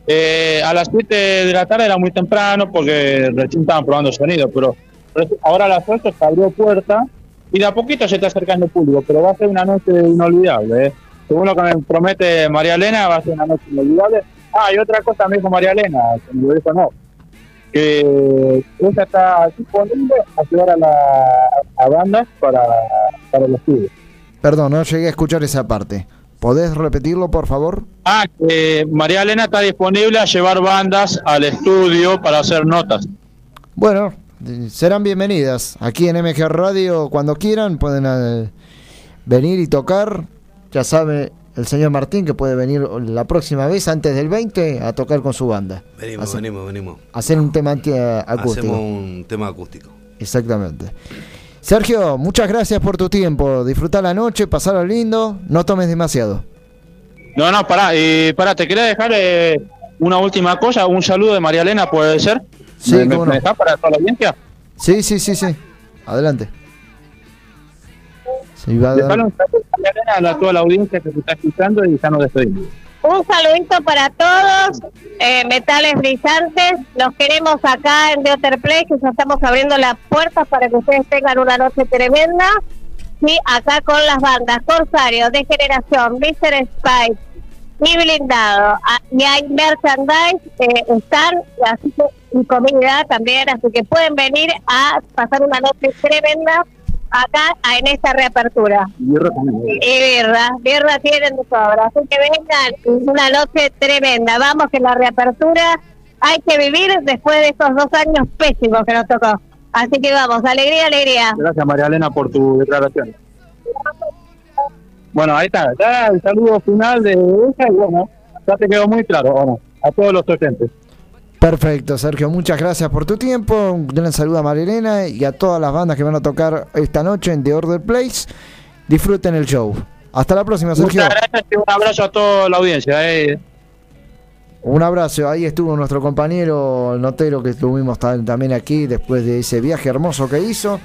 eh, a las 7 de la tarde era muy temprano porque recién estaban probando sonido, pero ahora a las 8 se abrió puerta y de a poquito se está acercando el público, pero va a ser una noche inolvidable. ¿eh? Según lo que me promete María Elena, va a ser una noche inolvidable. Ah, y otra cosa me dijo María Elena, que me lo dijo no, que ella está disponible a ayudar a, la, a bandas para, para el estudio. Perdón, no llegué a escuchar esa parte. ¿Podés repetirlo, por favor? Ah, que María Elena está disponible a llevar bandas al estudio para hacer notas. Bueno, serán bienvenidas. Aquí en MG Radio, cuando quieran, pueden eh, venir y tocar. Ya sabe el señor Martín que puede venir la próxima vez, antes del 20, a tocar con su banda. Venimos, Hacer- venimos, venimos. Hacer un tema eh, acústico. Hacemos un tema acústico. Exactamente. Sergio, muchas gracias por tu tiempo. Disfrutar la noche, pasarlo lindo, no tomes demasiado. No, no, pará, y pará, te quería dejar eh, una última cosa, un saludo de María Elena, ¿puede ser? Sí, ¿Me, me- cómo no. me dejás para toda la audiencia? Sí, sí, sí, sí. Adelante. Se iba a dar- saludo a toda la audiencia que se está escuchando y ya nos despedimos. Un saludito para todos, eh, metales brillantes. Los queremos acá en The Other Place, que ya estamos abriendo las puertas para que ustedes tengan una noche tremenda. Sí, acá con las bandas Corsario, De Generación, Mr. Spice y Blindado. Y hay merchandise, eh, están, así que, y comida también, así que pueden venir a pasar una noche tremenda acá en esta reapertura. Y birra, birra tienen de sobra. Así que vengan, una noche tremenda. Vamos que la reapertura hay que vivir después de estos dos años pésimos que nos tocó. Así que vamos, alegría, alegría. Gracias María Elena por tu declaración. Bueno, ahí está, ya el saludo final de ella y bueno, ya te quedó muy claro, ¿o no? A todos los oyentes. Perfecto, Sergio. Muchas gracias por tu tiempo. Un gran saludo a Marilena y a todas las bandas que van a tocar esta noche en The Order Place. Disfruten el show. Hasta la próxima, Sergio. Muchas gracias y un abrazo a toda la audiencia. eh. Un abrazo. Ahí estuvo nuestro compañero el notero que estuvimos ta- también aquí después de ese viaje hermoso que hizo.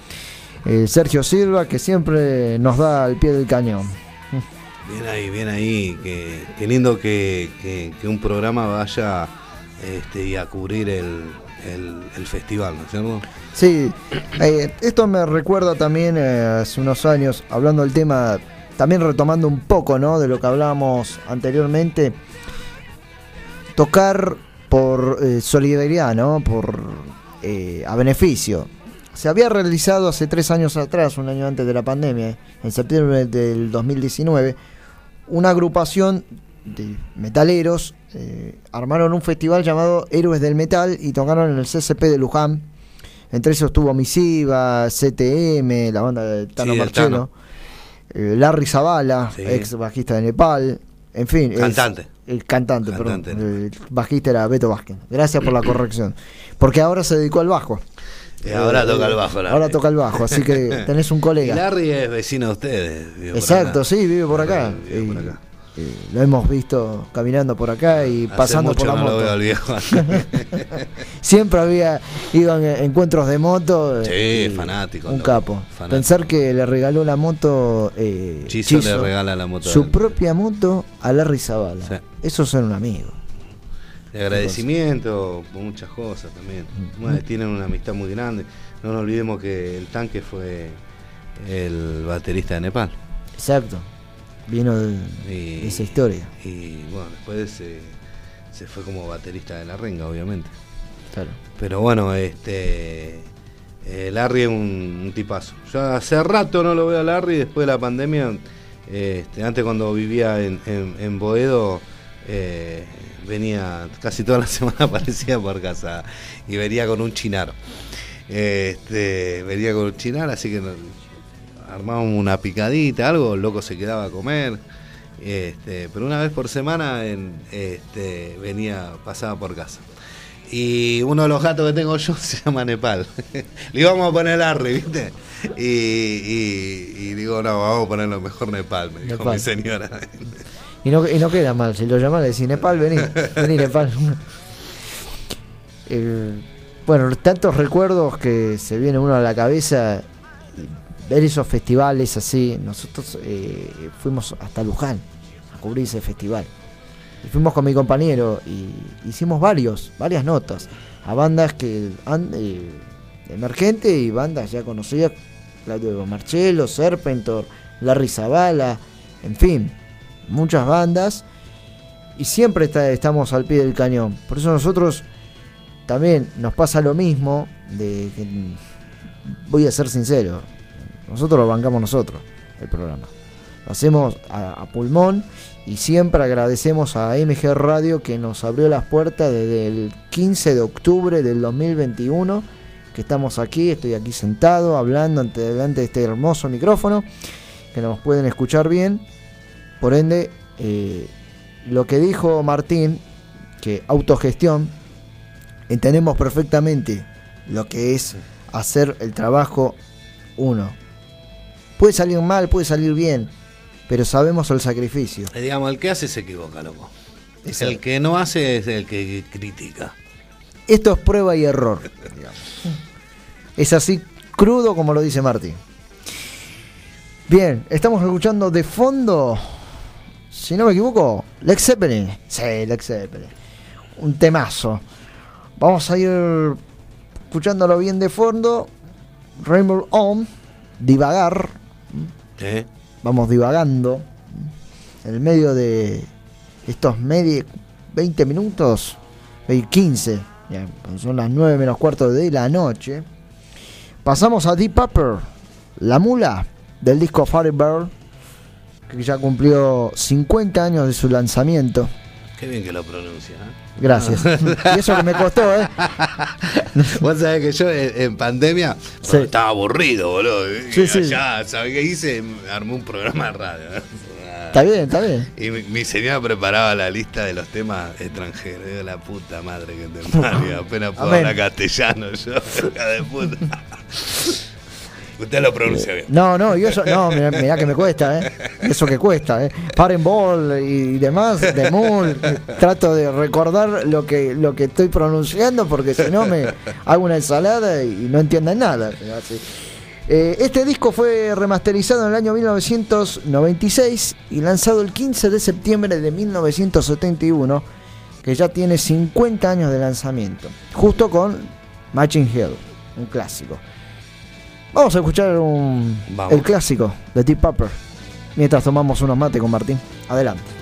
eh, Sergio Silva, que siempre nos da al pie del cañón. Bien ahí, bien ahí. Qué, qué lindo que, que- que un programa vaya este, y a cubrir el, el- festival, ¿no es cierto? Sí, eh, esto me recuerda también eh, hace unos años, hablando del tema, también retomando un poco ¿no? de lo que hablábamos anteriormente, tocar por eh, solidaridad, ¿no? por a beneficio. Se había realizado hace tres años atrás, un año antes de la pandemia, en septiembre del 2019, una agrupación de metaleros eh, armaron un festival llamado Héroes del Metal y tocaron en el CCP de Luján. Entre esos estuvo Misiva, CTM, la banda de Tano Sí, eh, Larry Zavala, Sí. ex bajista de Nepal, en fin. es- Cantante. el cantante, Cantante. perdón. El bajista era Beto Vázquez. Gracias por la corrección. Porque ahora se dedicó al bajo. Y ahora toca el bajo, Larry. Ahora toca el bajo, así que [LAUGHS] tenés un Y colega. Larry es vecino de ustedes. vive por Exacto, acá. sí, vive por acá. Vive por acá. Lo hemos visto caminando por acá y Hace pasando mucho por la no lo moto. veo viejo. [LAUGHS] Siempre había ido en encuentros de moto. Sí, y fanático, Un capo. fanático. Pensar que le regaló la moto. Eh, Chizo le regala la moto Su propia moto a Larry Zavala. Sí. Esos son un amigo. De agradecimiento por muchas cosas también. Bueno, tienen una amistad muy grande. No nos olvidemos que el tanque fue el baterista de Nepal. Exacto. Vino de, Y- de esa historia. Y bueno, después se, se fue como baterista de la renga, obviamente. Claro. Pero bueno, este eh, Larry es un, un tipazo. Yo hace rato no lo veo a Larry después de la pandemia. Este, antes cuando vivía en, en, en Boedo, eh, venía casi toda la [LAUGHS] semana aparecía por casa y venía con un chinar. Este, venía con un chinar, así que armábamos una picadita, algo, el loco se quedaba a comer. Este, pero una vez por semana en, este, venía, pasaba por casa. Y uno de los gatos que tengo yo [LAUGHS] se llama Nepal. [LAUGHS] Le íbamos a poner Larry, ¿viste? Y, y- y digo, no, vamos a ponerlo mejor Nepal, me dijo Nepal. mi señora. Y no, y no queda mal. Si lo llamas, le decís Nepal, vení. Vení, Nepal. [LAUGHS] Eh, bueno, tantos recuerdos que se viene uno a la cabeza. Ver esos festivales así. Nosotros eh, fuimos hasta Luján a cubrir ese festival. Y fuimos con mi compañero y hicimos varios, varias notas a bandas que han, eh, emergentes y bandas ya conocidas, Claudio Marcello, Serpentor, Larry Zavala, en fin, muchas bandas y siempre estamos al pie del cañón. Por eso nosotros también nos pasa lo mismo de voy a ser sincero, nosotros lo bancamos nosotros el programa. Lo hacemos a, pulmón y siempre agradecemos a MG Radio que nos abrió las puertas desde el 15 de octubre del 2021 que estamos aquí, estoy aquí sentado hablando ante delante de este hermoso micrófono que nos pueden escuchar bien. Por ende, eh, lo que dijo Martín, que autogestión, entendemos perfectamente lo que es hacer el trabajo uno. Puede salir mal, puede salir bien, pero sabemos el sacrificio. Eh, Digamos, el que hace se equivoca, loco. Exacto. El que no hace es el que critica. Esto es prueba y error. [LAUGHS] digamos. Es así crudo como lo dice Martín. Bien, estamos escuchando de fondo, si no me equivoco, Lex Zeppelin. Sí, Lex Zeppelin. Un temazo. Vamos a ir escuchándolo bien de fondo. Rainbow On, divagar. ¿Eh? Vamos divagando. En el medio de estos medio 20 minutos, eh, 15, ya, son las 9 menos cuarto de la noche. Pasamos a Deep Purple, la mula del disco Firebird, que ya cumplió 50 años de su lanzamiento. Qué bien que lo pronuncia. ¿eh? Gracias. [LAUGHS] y eso que me costó, ¿eh? Vos sabés que yo en, en pandemia Sí. estaba aburrido, boludo. Sí, sí. allá, ¿sabés qué hice? Armé un programa de radio. ¿eh? Está bien, está bien. Y mi, mi señora preparaba la lista de los temas extranjeros. Digo, la puta madre que te parió. Apenas puedo Amén. hablar castellano yo, [LAUGHS] de puta. [LAUGHS] Usted lo pronuncia bien. No, no, y eso, no, mirá, mirá que me cuesta, ¿eh? Eso que cuesta, ¿eh? Ball y demás, de Moon. Trato de recordar lo que, lo que estoy pronunciando porque si no me hago una ensalada y no entienden nada. Eh, este disco fue remasterizado en el año 1996 y lanzado el 15 de septiembre de 1971, que ya tiene 50 años de lanzamiento, justo con Matching Hill, un clásico. Vamos a escuchar un, Vamos. el clásico de Deep Purple mientras tomamos unos mate con Martín. Adelante.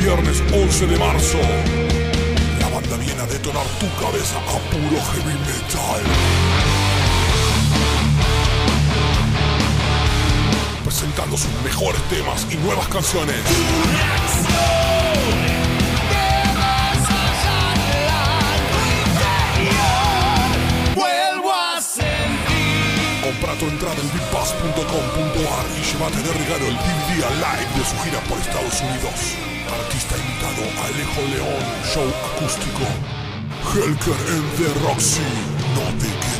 Viernes 11 de marzo. La banda viene a detonar tu cabeza a puro heavy metal. Presentando sus mejores temas y nuevas canciones. Compra tu entrada en bigpass.com.ar y llévate de regalo el DVD live de su gira por Estados Unidos. Artista invitado Alejo León, show acústico. Helker en The Roxy. No te quedes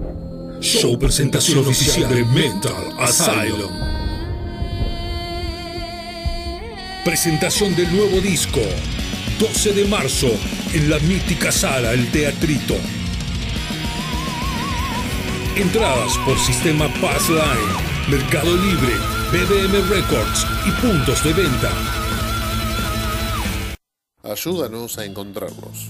Show presentación oficial de Metal Asylum. Presentación del nuevo disco. 12 de marzo en la mítica sala El Teatrito. Entradas por sistema Passline, Mercado Libre, BBM Records y puntos de venta. Ayúdanos a encontrarlos.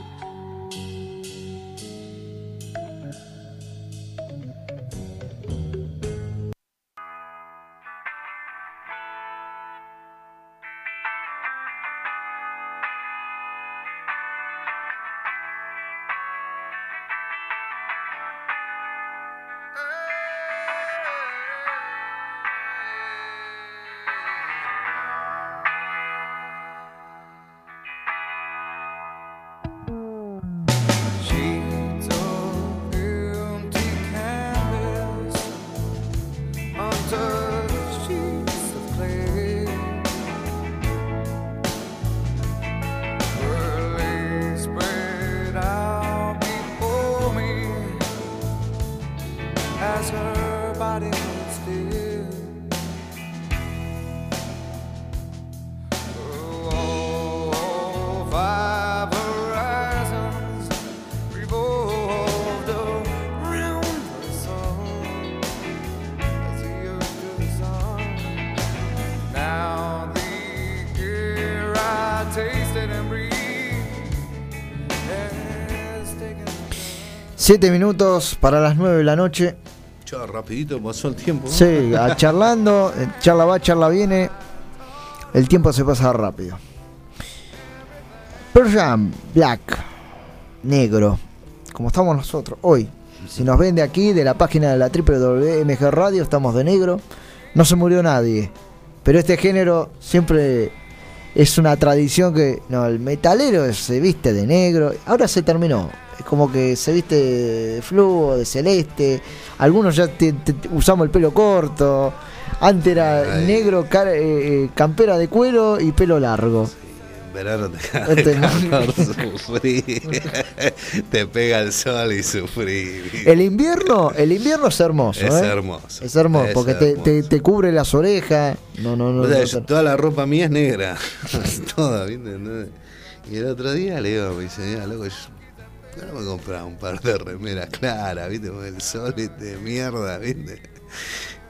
Siete minutos para las 9 de la noche. Chao, rapidito pasó el tiempo. ¿no? Sí, a- charlando, eh, charla va, charla viene. El tiempo se pasa rápido. Pearl Jam, Black, negro, como estamos nosotros hoy. Si nos ven de aquí, de la página de la WMG Radio, estamos de negro. No se murió nadie. Pero este género siempre es una tradición que. No, el metalero se viste de negro. Ahora se terminó. Es como que se viste de fluo, de celeste. Algunos ya te- te- usamos el pelo corto. Antes era Ay. negro, eh, eh, campera de cuero y pelo largo. En verano te [LAUGHS] Este no. [LAUGHS] calor, sufrí. te pega el sol y sufrí. El invierno, el invierno es hermoso. Es ¿eh? hermoso. Es hermoso, Es porque te- hermoso. Te, te cubre las orejas. No, no, no. O sea, no yo- te- toda la ropa mía es negra. [LAUGHS] Toda. Y el otro día le digo, me dice, loco, yo Ahora me comprar un par de remeras claras, ¿viste? Con el sol este, mierda, ¿viste?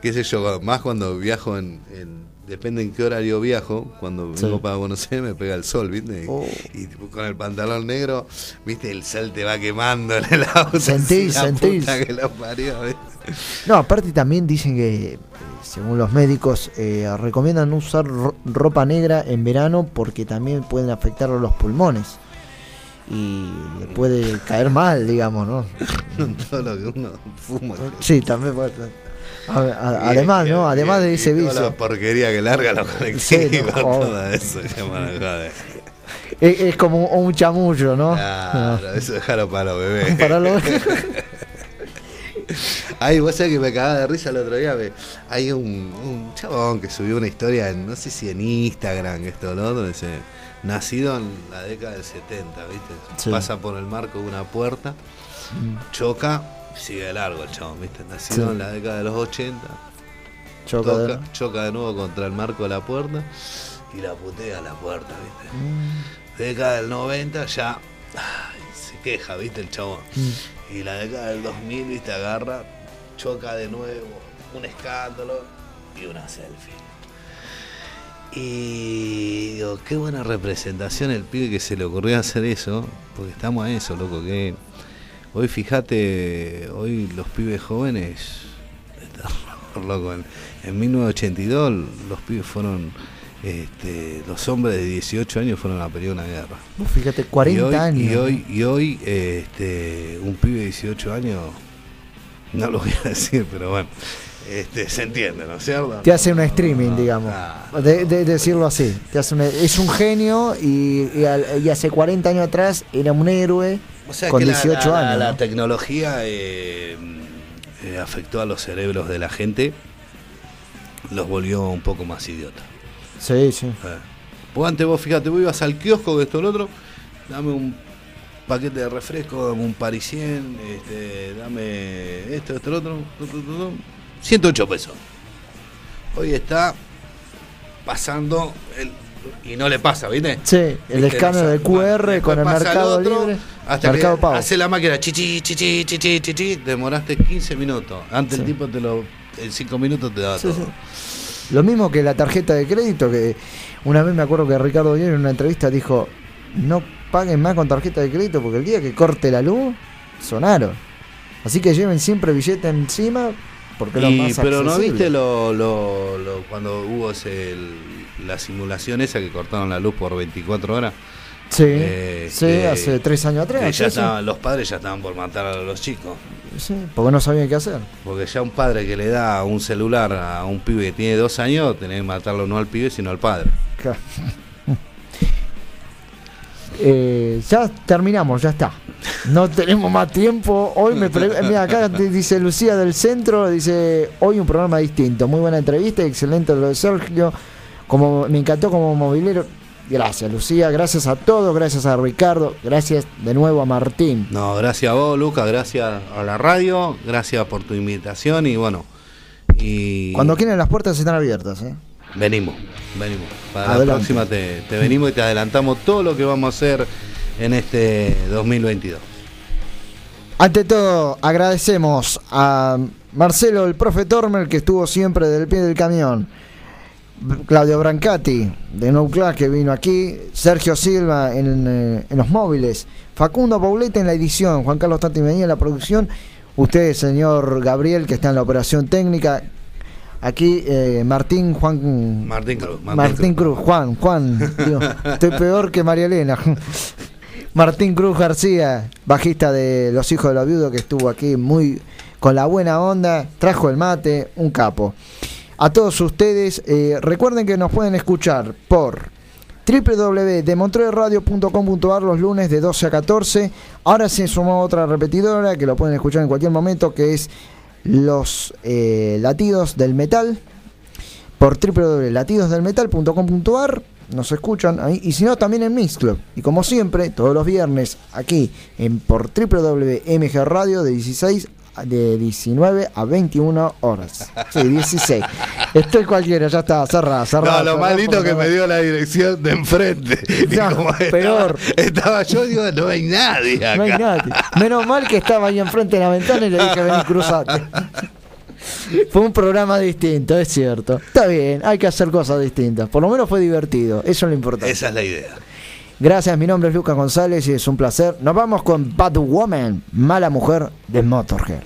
Qué sé yo, más cuando viajo en, en- Depende en qué horario viajo. Cuando Sí. vengo para Buenos Aires me pega el sol, ¿viste? Y, Oh. y con el pantalón negro, ¿viste? El sol te va quemando en el auto. Sentís, [LAUGHS] la sentís. puta que lo parió, ¿viste? No, aparte también dicen que, eh, según los médicos, eh, recomiendan no usar ro- ropa negra en verano porque también pueden afectar los pulmones. Y le puede caer mal, digamos, ¿no? [LAUGHS] Todo lo que uno fuma. Sí, también puede a- Además, ¿no? y- Además de ese toda vicio. la porquería que larga los Sí, colectivos, no, joder. [LAUGHS] todo eso. me. Es, es como un, un chamullo, ¿no? Claro, eso déjalo para los bebés. [LAUGHS] Para los- Ay, vos sabés que me cagaba de risa el otro día. ve, Hay un, un chabón que subió una historia, en, no sé si en Instagram, esto o lo otro, dice, nacido en la década del 70, ¿viste? Sí. Pasa por el marco de una puerta, Mm. choca, sigue de largo el chabón, ¿viste? Nacido Sí. en la década de los 80, Choca de- choca de nuevo contra el marco de la puerta y la putea a la puerta, ¿viste? Mm. Década del 90 ya ay, se queja, ¿viste? El chabón. Mm. Y la década del 2000, ¿viste? Agarra, choca de nuevo, un escándalo y una selfie. Y digo, qué buena representación el pibe que se le ocurrió hacer eso, porque estamos a eso, loco, que hoy fíjate, hoy los pibes jóvenes, [LAUGHS] loco, en, en 1982 los pibes fueron, este, los hombres de 18 años fueron a pelear una guerra. Fíjate, 40 y hoy, años. Y hoy, y hoy este, un pibe de 18 años, no lo voy a [LAUGHS] decir, pero bueno, este, se entiende, ¿no es cierto? Te hace un streaming, digamos. De, de- decirlo así. Te hace una- es un genio y, y al- y hace 40 años atrás era un héroe O sea con que la- 18 la, la- años. la ¿no? tecnología eh, eh, afectó a los cerebros de la gente, los volvió un poco más idiotas. Sí, sí. Eh. Vos antes vos fíjate, vos ibas al kiosco de esto o lo otro, dame un paquete de refresco, dame un parisien, este, dame esto, esto, lo otro, tu, tu, tu, tu, 108 pesos. Hoy está pasando el, y no le pasa, ¿viste? Sí, el escáner del QR con el Mercado otro, Libre. Hasta Mercado que Pago. hace la máquina chichi, chichi, chichi, chichi, demoraste 15 minutos. Antes Sí. el tipo te lo en 5 minutos te daba Sí, todo. sí. Lo mismo que la tarjeta de crédito, que una vez me acuerdo que Ricardo Dier en una entrevista dijo, no paguen más con tarjeta de crédito porque el día que corte la luz, sonaron. Así que lleven siempre billete encima porque es lo Y- más pero no viste lo, lo- lo- cuando hubo ese, el- la simulación esa que cortaron la luz por 24 horas. Sí, Eh, sí, que- hace tres años atrás. que ya sí, sí. estaban- los padres ya estaban por matar a los chicos. Sí, porque no sabían qué hacer. Porque ya un padre que le da un celular a un pibe que tiene dos años, tenés que matarlo no al pibe, sino al padre. Claro. [LAUGHS] Eh, ya terminamos, ya está. No tenemos más tiempo. Hoy me mira, acá dice Lucía del Centro, dice hoy un programa distinto. Muy buena entrevista, excelente lo de Sergio. Como me encantó como movilero. Gracias, Lucía, gracias a todos, gracias a Ricardo, gracias de nuevo a Martín. No, gracias a vos, Lucas, gracias a la radio, gracias por tu invitación y bueno. Y Cuando quieran las puertas están abiertas, ¿eh? Venimos, venimos. Para Adelante. la próxima te, te venimos y te adelantamos todo lo que vamos a hacer en este 2022. Ante todo, agradecemos a Marcelo, el profe Tormer, que estuvo siempre del pie del camión. Claudio Brancati, de No Class, que vino aquí. Sergio Silva en, eh, en los móviles. Facundo Pauleta en la edición. Juan Carlos Tati Medina en la producción. Usted, señor Gabriel, que está en la operación técnica. Aquí, eh, Martín Juan. Martín Cruz. Martín, Cruz. Juan, Juan. digo, estoy peor que María Elena. [LAUGHS] Martín Cruz García, bajista de Los Hijos de la Viuda, que estuvo aquí muy con la buena onda, trajo el mate, un capo. A todos ustedes, eh, recuerden que nos pueden escuchar por www.demontreradio.com.ar los lunes de 12 a 14. Ahora se sumó otra repetidora que lo pueden escuchar en cualquier momento, que es Los eh, Latidos del Metal por www.latidosdelmetal.com.ar nos escuchan ahí. Y si no también en Mixclub y como siempre todos los viernes aquí en por www.mgradio de 16 de 19 a 21 horas. Sí, 16. Estoy cualquiera, ya está, cerrada, cerrada. No, lo cerrada, malito porque que me dio la dirección de enfrente. [LAUGHS] No, estaba- peor. Estaba yo, digo, no hay nadie acá. No hay nadie. Menos mal que estaba ahí enfrente de la ventana y le dije, vení, cruzate. Fue un programa distinto, es cierto. Está bien, hay que hacer cosas distintas. Por lo menos fue divertido, eso es lo importante. Esa es la idea. Gracias, mi nombre es Lucas González y es un placer. Nos vamos con Bad Woman, mala mujer de Motorhead.